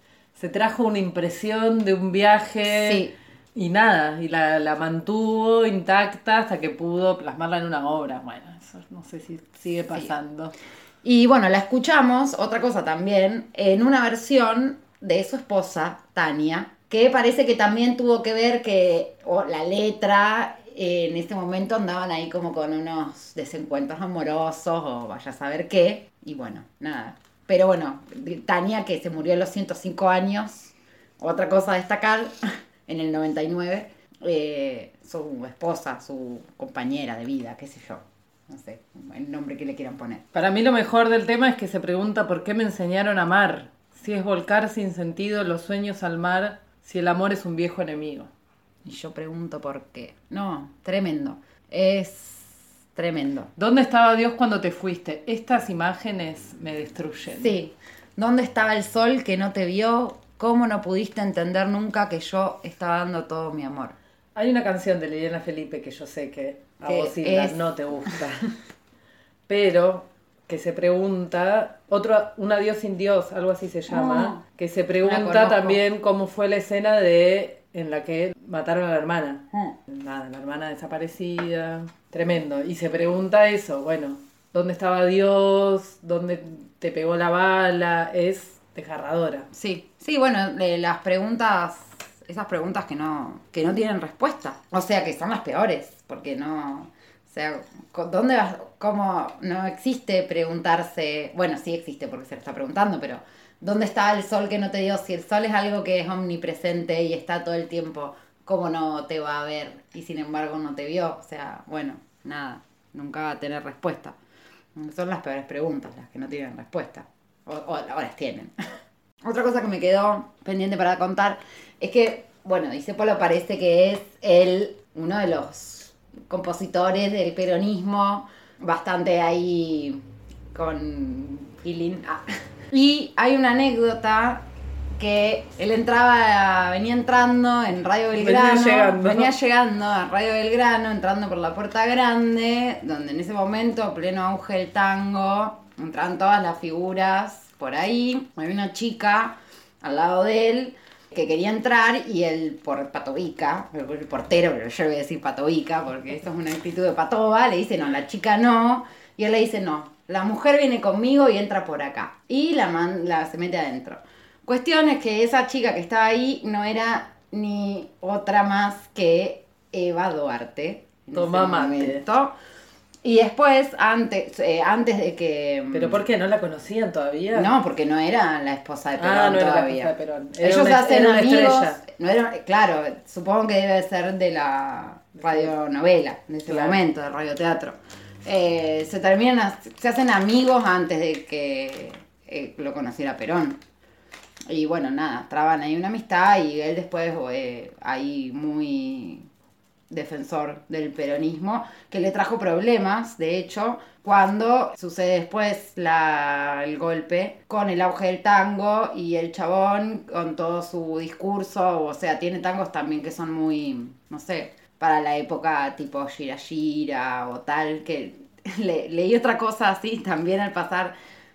se trajo una impresión de un viaje Sí. y nada, y la, la mantuvo intacta hasta que pudo plasmarla en una obra. Bueno, eso no sé si sigue pasando. Y bueno, la escuchamos, otra cosa también, en una versión de su esposa, Tania, que parece que también tuvo que ver que o la letra eh, en este momento andaban ahí como con unos desencuentros amorosos o vaya a saber qué. Y bueno, nada. Pero bueno, Tania que se murió a los 105 años, otra cosa a destacar, en el 99, eh, su esposa, su compañera de vida, qué sé yo. No sé, el nombre que le quieran poner. Para mí lo mejor del tema es que se pregunta por qué me enseñaron a amar. Si es volcar sin sentido los sueños al mar, si el amor es un viejo enemigo. Y yo pregunto por qué. No, tremendo. Es tremendo. ¿Dónde estaba Dios cuando te fuiste? Estas imágenes me destruyen. Sí. ¿Dónde estaba el sol que no te vio? ¿Cómo no pudiste entender nunca que yo estaba dando todo mi amor? Hay una canción de Liliana Felipe que yo sé que a Que vos es- no te gusta. Pero que se pregunta, otro, un adiós sin Dios, algo así se llama, Oh, que se pregunta también cómo fue la escena de en la que mataron a la hermana. Mm. Nada, la hermana desaparecida. Tremendo. Y se pregunta eso, bueno, ¿dónde estaba Dios? ¿Dónde te pegó la bala? Es desgarradora. Sí, sí, bueno, eh, las preguntas, esas preguntas que no, que no tienen respuesta. O sea, que son las peores, porque no, o sea, ¿dónde vas? ¿Cómo no existe preguntarse? Bueno, sí existe porque se lo está preguntando, pero ¿dónde está el sol que no te dio? Si el sol es algo que es omnipresente y está todo el tiempo, ¿cómo no te va a ver? Y sin embargo no te vio. O sea, bueno, nada, nunca va a tener respuesta. Son las peores preguntas, las que no tienen respuesta. O, o- las tienen. Otra cosa que me quedó pendiente para contar es que, bueno, Polo parece que es el, uno de los compositores del peronismo, bastante ahí con feeling. Ah. Y hay una anécdota que él entraba, venía entrando en Radio Belgrano, llegando. venía llegando a Radio Belgrano, entrando por la puerta grande, donde en ese momento, pleno auge del tango, entraban todas las figuras por ahí. Había una chica al lado de él que quería entrar y el por patovica, el portero, pero yo voy a decir patovica porque esto es una actitud de patoba, le dice no, la chica no, y él le dice no, la mujer viene conmigo y entra por acá. Y la, man- la se mete adentro. Cuestión es que esa chica que estaba ahí no era ni otra más que Eva Duarte. ese mate. Y después, antes, eh, antes de que... ¿Pero por qué? ¿No la conocían todavía? No, porque no era la esposa de Perón Ah, no era la todavía. esposa de Perón. Era Ellos una- hacen era una amigos. estrella. No era, claro, supongo que debe ser de la radionovela, de ese Claro. momento, del radioteatro. Eh, se terminan, se hacen amigos antes de que eh, lo conociera Perón. Y bueno, nada, traban ahí una amistad y él después eh, ahí muy defensor del peronismo, que le trajo problemas, de hecho, cuando sucede después la, el golpe con el auge del tango y el chabón con todo su discurso, o sea, tiene tangos también que son muy, no sé, para la época tipo Gira o tal, que le- leí otra cosa así también al pasar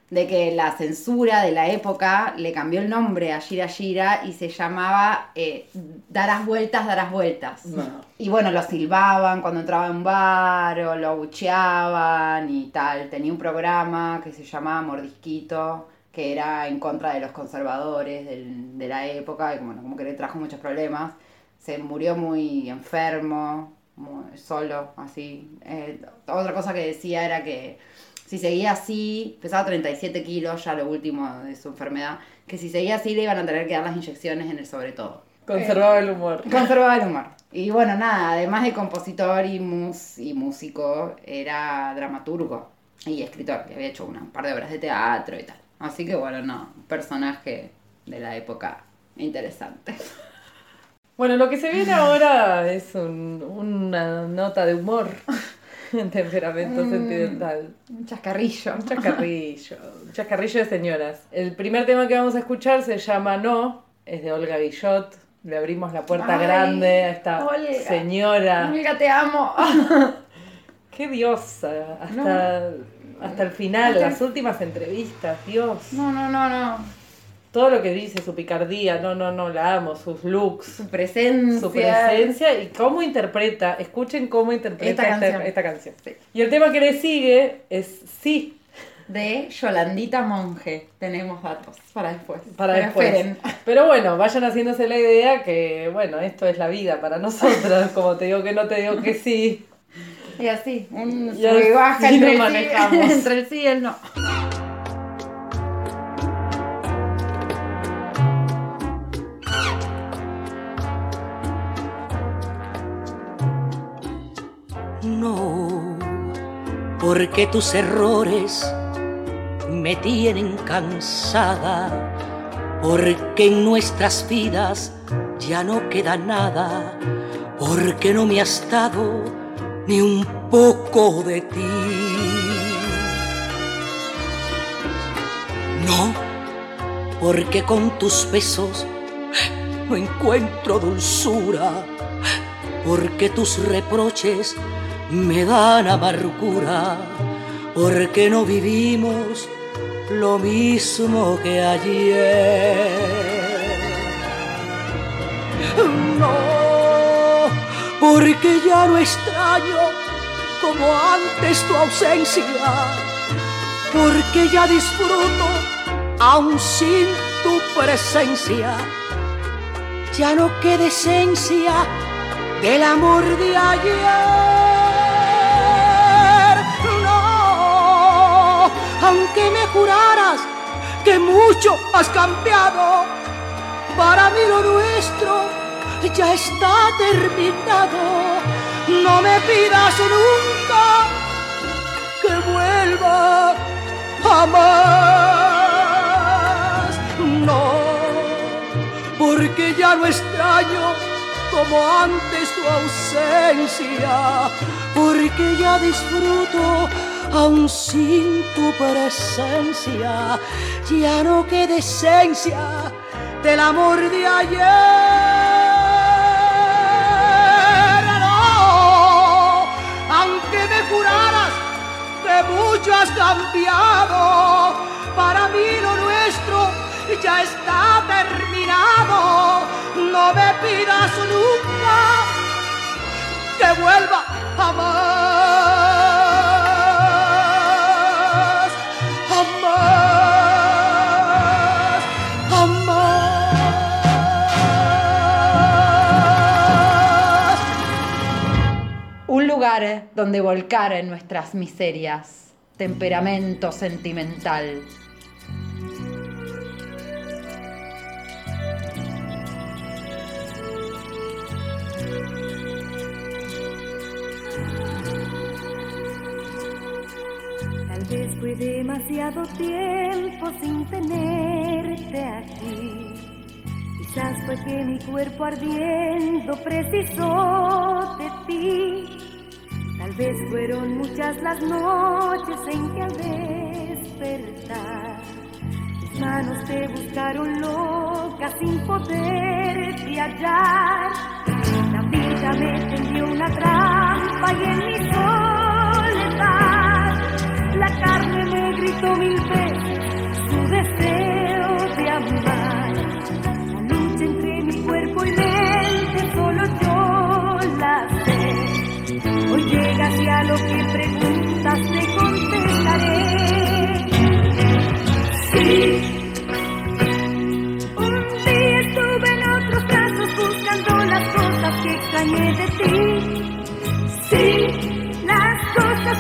de que la censura de la época le cambió el nombre a Gira y se llamaba eh, Darás vueltas, darás vueltas. No. Y bueno, lo silbaban cuando entraba en un bar o lo abucheaban y tal. Tenía un programa que se llamaba Mordisquito, que era en contra de los conservadores del- de la época y bueno, como que le trajo muchos problemas. Se murió muy enfermo, muy solo, así. Eh, otra cosa que decía era que si seguía así, pesaba 37 kilos, ya lo último de su enfermedad, que si seguía así le iban a tener que dar las inyecciones en el sobre todo. Conservaba el humor. Conservaba el humor. Y bueno, nada, además de compositor y, mus y músico, era dramaturgo y escritor, que había hecho una, un par de obras de teatro y tal. Así que bueno, no, un personaje de la época interesante. Bueno, lo que se viene ahora es un- una nota de humor en temperamento Mm. sentimental. Un chascarrillo. Un chascarrillo, un chascarrillo de señoras. El primer tema que vamos a escuchar se llama No, es de Olga Guillot. Le abrimos la puerta Ay, grande a esta Olga. señora. Olga, te amo. Qué diosa. Hasta, hasta el final, el- las últimas entrevistas, Dios. No, no, no, no. Todo lo que dice, su picardía, no, no, no, la amo, sus looks. Su presencia. su presencia y cómo interpreta. Escuchen cómo interpreta Esta esta, canción. esta canción. Sí. Y el tema que le sigue es Sí. de Yolandita Monge. Tenemos datos para después. Para Pero después. esperen. Pero bueno, vayan haciéndose la idea que, bueno, esto es la vida para nosotros. Como te digo que no, te digo que sí. Y así, un Y baja entre, el sí, manejamos. entre el sí y el. No, porque tus errores me tienen cansada, porque en nuestras vidas ya no queda nada, porque no me has dado ni un poco de ti. No, porque con tus besos no encuentro dulzura, porque tus reproches me dan amargura, porque no vivimos lo mismo que ayer. No, porque ya no extraño como antes tu ausencia, porque ya disfruto aún sin tu presencia. Ya no queda esencia del amor de ayer. Aunque me juraras que mucho has cambiado, para mí lo nuestro ya está terminado. No me pidas nunca que vuelva jamás. No, porque ya no extraño como antes tu ausencia, porque ya disfruto aún sin tu presencia, ya no queda esencia del amor de ayer. No, aunque me juraras que mucho has cambiado, para mí lo nuestro ya está terminado. No me pidas nunca que vuelva jamás, lugar donde volcar en nuestras miserias, temperamento sentimental. Tal vez fue demasiado tiempo sin tenerte aquí. Quizás fue que mi cuerpo ardiendo precisó de ti. Tal vez fueron muchas las noches en que al despertar mis manos te buscaron loca sin poderte hallar. La vida me tendió una trampa y en mi soledad la carne me gritó mil veces su deseo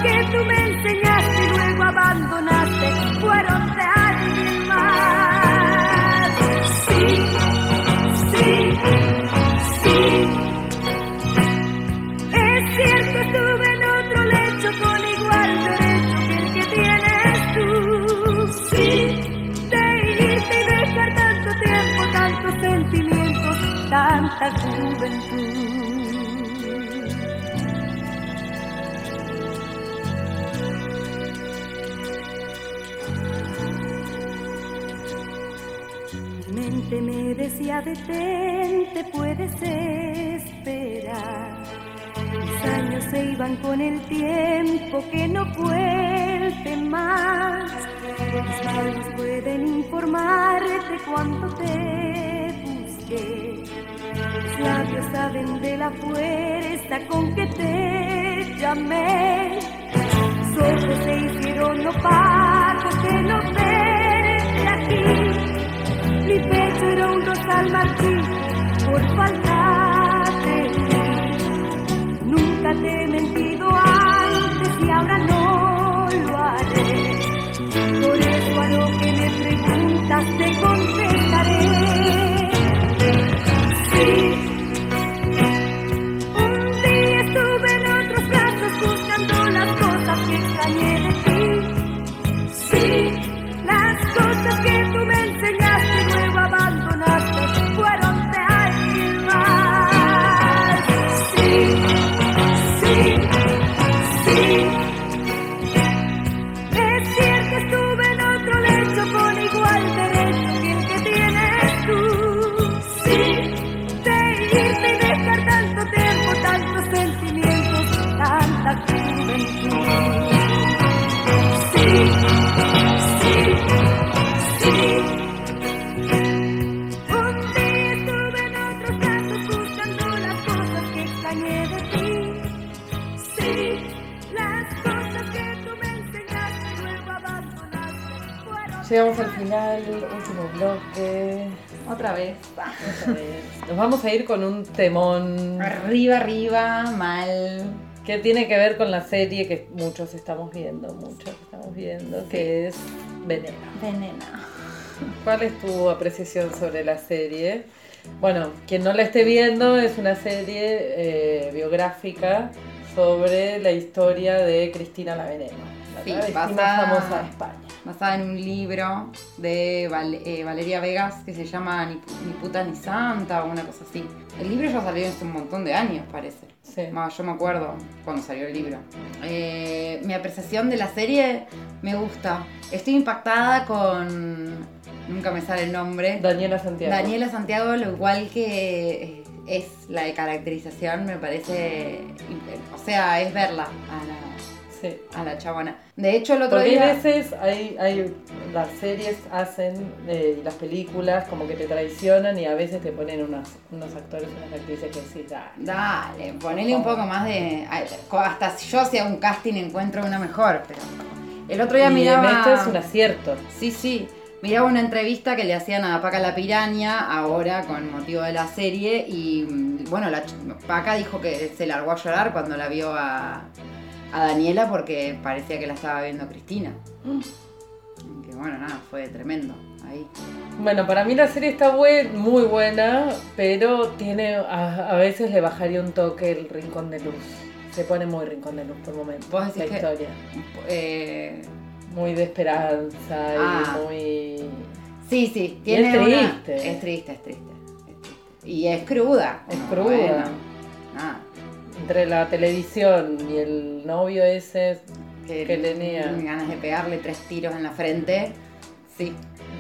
que tú me enseñaste y luego abandonaste fueron de alguien más. Sí, sí, sí. Es cierto, estuve en otro lecho con igual derecho que el que tienes tú. Sí, de irte y dejar tanto tiempo, tantos sentimientos, tanta juventud. Decía detente, puedes esperar. Mis años se iban con el tiempo que no vuelve más. Mis manos pueden informarte cuánto te busqué. Mis labios saben de la fuerza con que te llamé. Mis ojos se hicieron opacos de no aquí. Pecho era un rosal marchí por falta de. Nunca te he mentido antes y ahora no lo haré. Por eso a lo que me preguntas te contestaré. Sí. Un día estuve en otros brazos buscando las cosas que extrañé final, último bloque. Otra vez. Otra vez. Nos vamos a ir con un temón Arriba, arriba, mal. que tiene que ver con la serie que muchos estamos viendo, muchos estamos viendo, que es Veneno. Venena. ¿Cuál es tu apreciación sobre la serie? Bueno, quien no la esté viendo es una serie eh, biográfica sobre la historia de Cristina la Veneno, la Sí, famosa de España. Basada en un libro de Val- eh, Valeria Vegas que se llama ni, Ni puta ni santa o una cosa así. El libro ya salió hace un montón de años, parece. Sí. Yo me acuerdo cuando salió el libro. Eh, mi apreciación de la serie me gusta. Estoy impactada con. Nunca me sale el nombre. Daniela Santiago. Daniela Santiago, lo igual que es la de caracterización, me parece. imp- O sea, es verla a la, Sí. a la chabona. De hecho, el otro Porque día. hay veces hay, hay las series hacen eh, las películas como que te traicionan y a veces te ponen unos, unos actores, unas actrices que decís, "Ah, Dale, ponele un poco más de. Hasta si yo hago un casting encuentro una mejor, pero. El otro día y miraba. esto es un acierto. Sí, sí. Miraba una entrevista que le hacían a Paca la Piraña, ahora con motivo de la serie, y mm, bueno, la Paca dijo que se largó a llorar cuando la vio a, a Daniela porque parecía que la estaba viendo Cristina. Que bueno, nada, fue tremendo ahí. Bueno, para mí la serie está buen- muy buena, pero tiene a, a veces le bajaría un toque el rincón de luz. Se pone muy rincón de luz por momentos. ¿Vos la que- historia. Eh, Muy de esperanza Ah. y muy. sí, sí, tiene es una- triste. es triste, es triste, es triste. Y es cruda. Es cruda. bueno, nada. Entre la televisión y el novio ese, Que, Que tenía. ganas de pegarle tres tiros en la frente. Sí,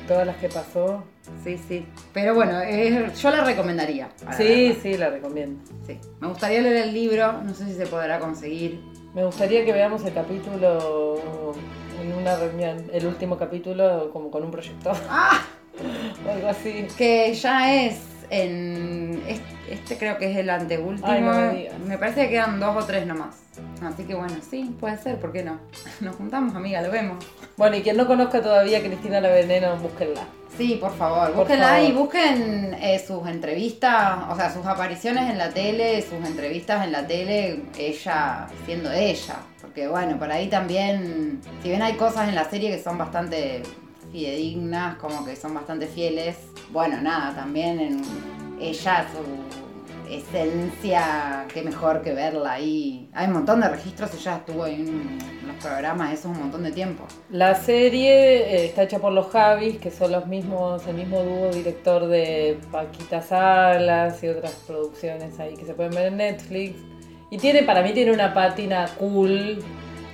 todas las que pasó. sí, sí. Pero bueno, es- yo la recomendaría. Sí, sí, la recomiendo. sí. Me gustaría leer el libro, no sé si se podrá conseguir. Me gustaría que veamos el capítulo en una reunión, el último capítulo como con un proyector ¡Ah! o algo así. Que ya es en. es- Este creo que es el anteúltimo. Ay, no me parece que quedan dos o tres nomás. Así que bueno, sí, puede ser, ¿por qué no? Nos juntamos, amiga, lo vemos. Bueno, y quien no conozca todavía a Cristina la Veneno, búsquenla. Sí, por favor, Por búsquenla favor. y busquen eh, sus entrevistas, o sea, sus apariciones en la tele, sus entrevistas en la tele, ella siendo ella. Porque bueno, por ahí también, si bien hay cosas en la serie que son bastante fidedignas, como que son bastante fieles, bueno, nada, también en ella, su esencia, qué mejor que verla ahí. Hay un montón de registros, ella estuvo en, en los programas, eso es un montón de tiempo. La serie eh, está hecha por los Javis, que son los mismos, el mismo dúo director de Paquita Salas y otras producciones ahí que se pueden ver en Netflix. Y tiene, para mí tiene una pátina cool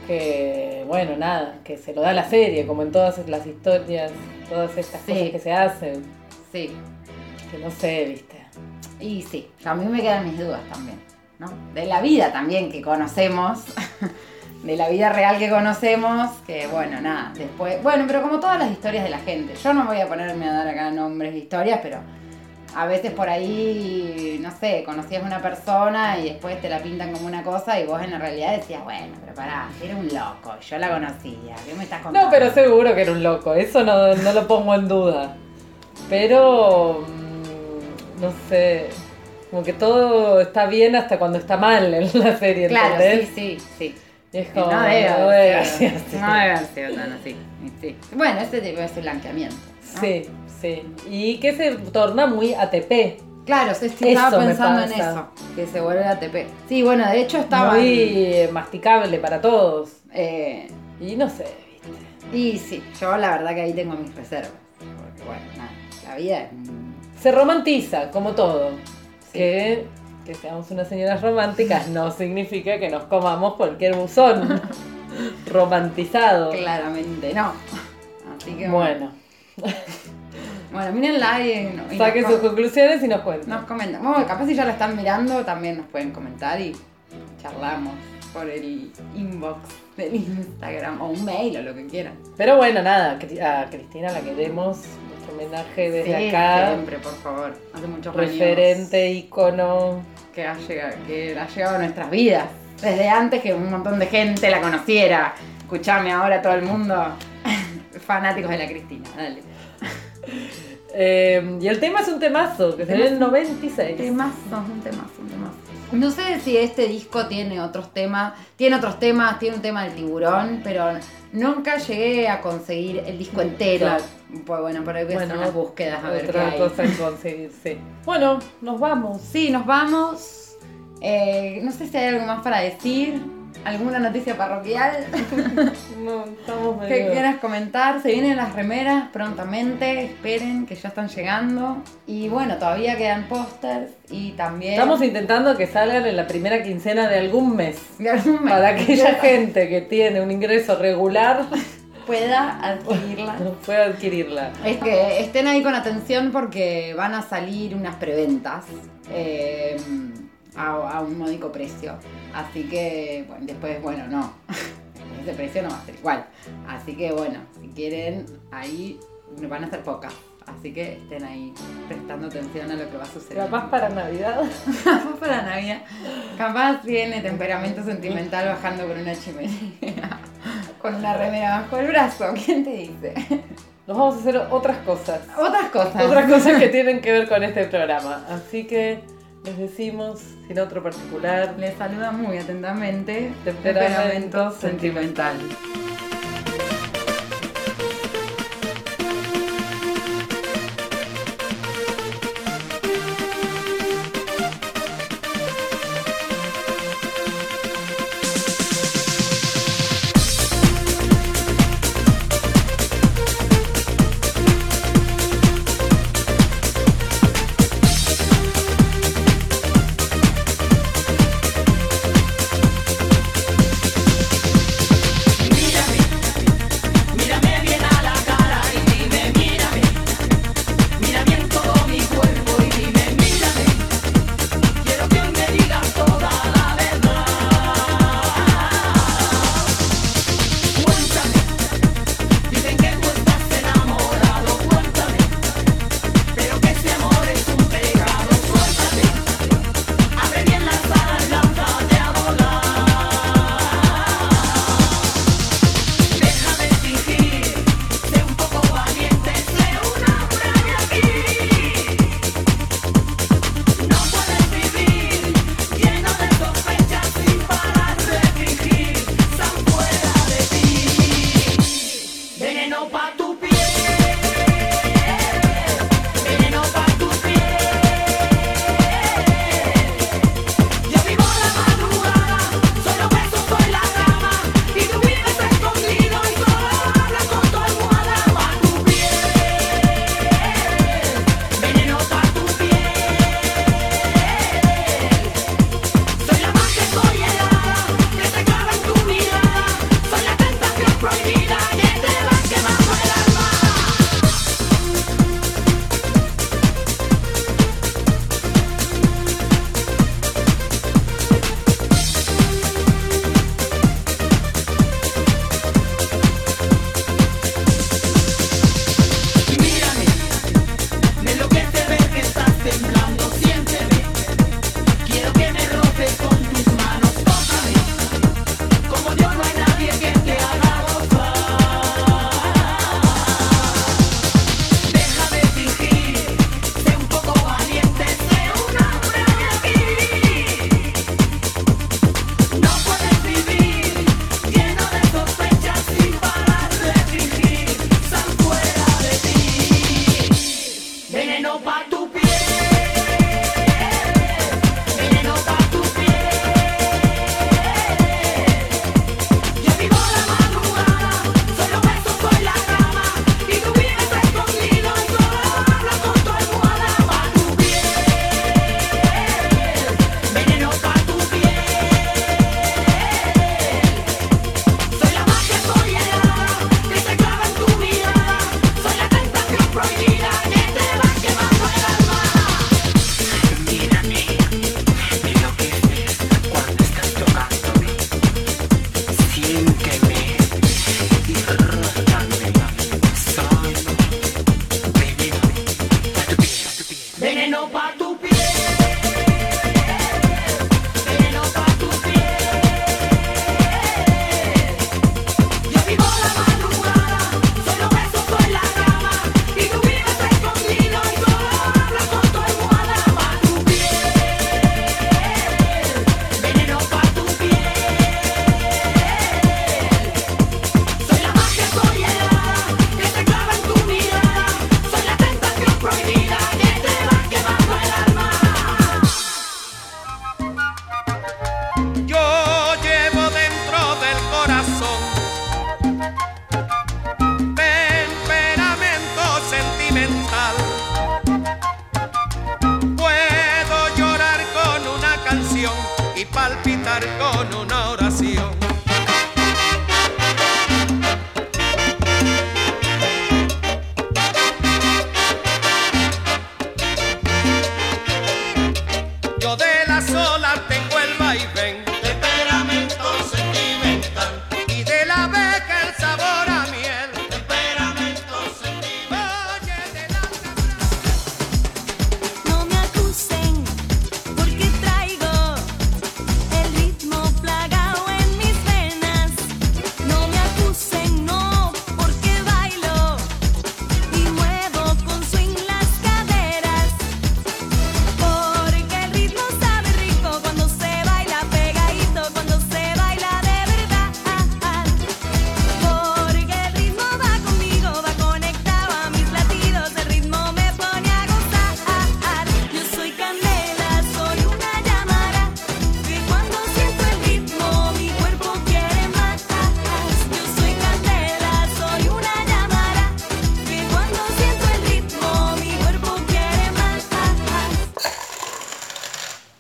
que, bueno, nada, que se lo da la serie, como en todas las historias, todas estas Sí. cosas que se hacen, Sí, que no sé, viste. Y sí, a mí me quedan mis dudas también, ¿no? De la vida también que conocemos, de la vida real que conocemos, que bueno, nada, después, bueno, pero como todas las historias de la gente, yo no voy a ponerme a dar acá nombres de historias, pero a veces por ahí, no sé, conocías a una persona y después te la pintan como una cosa y vos en la realidad decías, bueno, pero pará, era un loco, yo la conocía, ¿qué me estás contando? No, pero seguro que era un loco, eso no, no lo pongo en duda. Pero, mm, no sé, como que todo está bien hasta cuando está mal en la serie, Claro, ¿entendés? sí, sí, sí. Y es como, no debe haber sido tan así. Bueno, ese tipo es blanqueamiento. ¿no? Sí, sí. Y que se torna muy ATP. Claro, sí, estaba pensando en eso, que se vuelve ATP. Sí, bueno, de hecho estaba... Muy masticable para todos. Eh, Y no sé, ¿viste? y sí, yo la verdad que ahí tengo mis reservas. Porque bueno, nada, la vida es... Se romantiza, como todo. Sí. Que, que seamos unas señoras románticas no significa que nos comamos cualquier buzón romantizado. Claramente no. Así que Bueno, Bueno, mírenla y, y saquen sus conclusiones y nos cuenten. nos comentan. Bueno, capaz si ya la están mirando también nos pueden comentar y charlamos por el inbox del Instagram o un mail o lo que quieran. Pero bueno, nada, a Cristina la queremos. Nuestro homenaje desde Sí, acá. Siempre, por favor. Hace muchos años Referente, ícono. que ha, llegado, que ha llegado a nuestras vidas. Desde antes que un montón de gente la conociera. Escuchame ahora todo el mundo. Fanáticos de la Cristina, dale. Eh, y el tema es un temazo, que salió en el 96. Temazo, un temazo, un temazo. No sé si este disco tiene otros temas, tiene otros temas, tiene un tema del tiburón, pero nunca llegué a conseguir el disco entero. Claro. Pues bueno, por ahí voy a hacer unas búsquedas a ver qué hay. conseguir, sí. Bueno, nos vamos. Sí, nos vamos. Eh, no sé si hay algo más para decir. ¿Alguna noticia parroquial No, estamos medio... quieras comentar? Se vienen las remeras prontamente, esperen que ya están llegando. Y bueno, todavía quedan pósters y también... Estamos intentando que salgan en la primera quincena de algún mes. de algún mes. Para aquella gente que tiene un ingreso regular pueda adquirirla. pueda adquirirla. Es que estén ahí con atención porque van a salir unas preventas eh, a, a un módico precio. Así que, bueno, después, bueno, no. Ese precio no va a ser igual. Así que, bueno, si quieren, ahí van a ser pocas. Así que estén ahí prestando atención a lo que va a suceder. Capaz para Navidad. Capaz para Navidad. Capaz viene temperamento sentimental bajando por una chimenea. Con una remera bajo el brazo. ¿Quién te dice? Nos vamos a hacer otras cosas. Otras cosas. Otras cosas que tienen que ver con este programa. Así que les decimos, sin otro particular, Les saluda muy atentamente. temperamento sentimental. Mira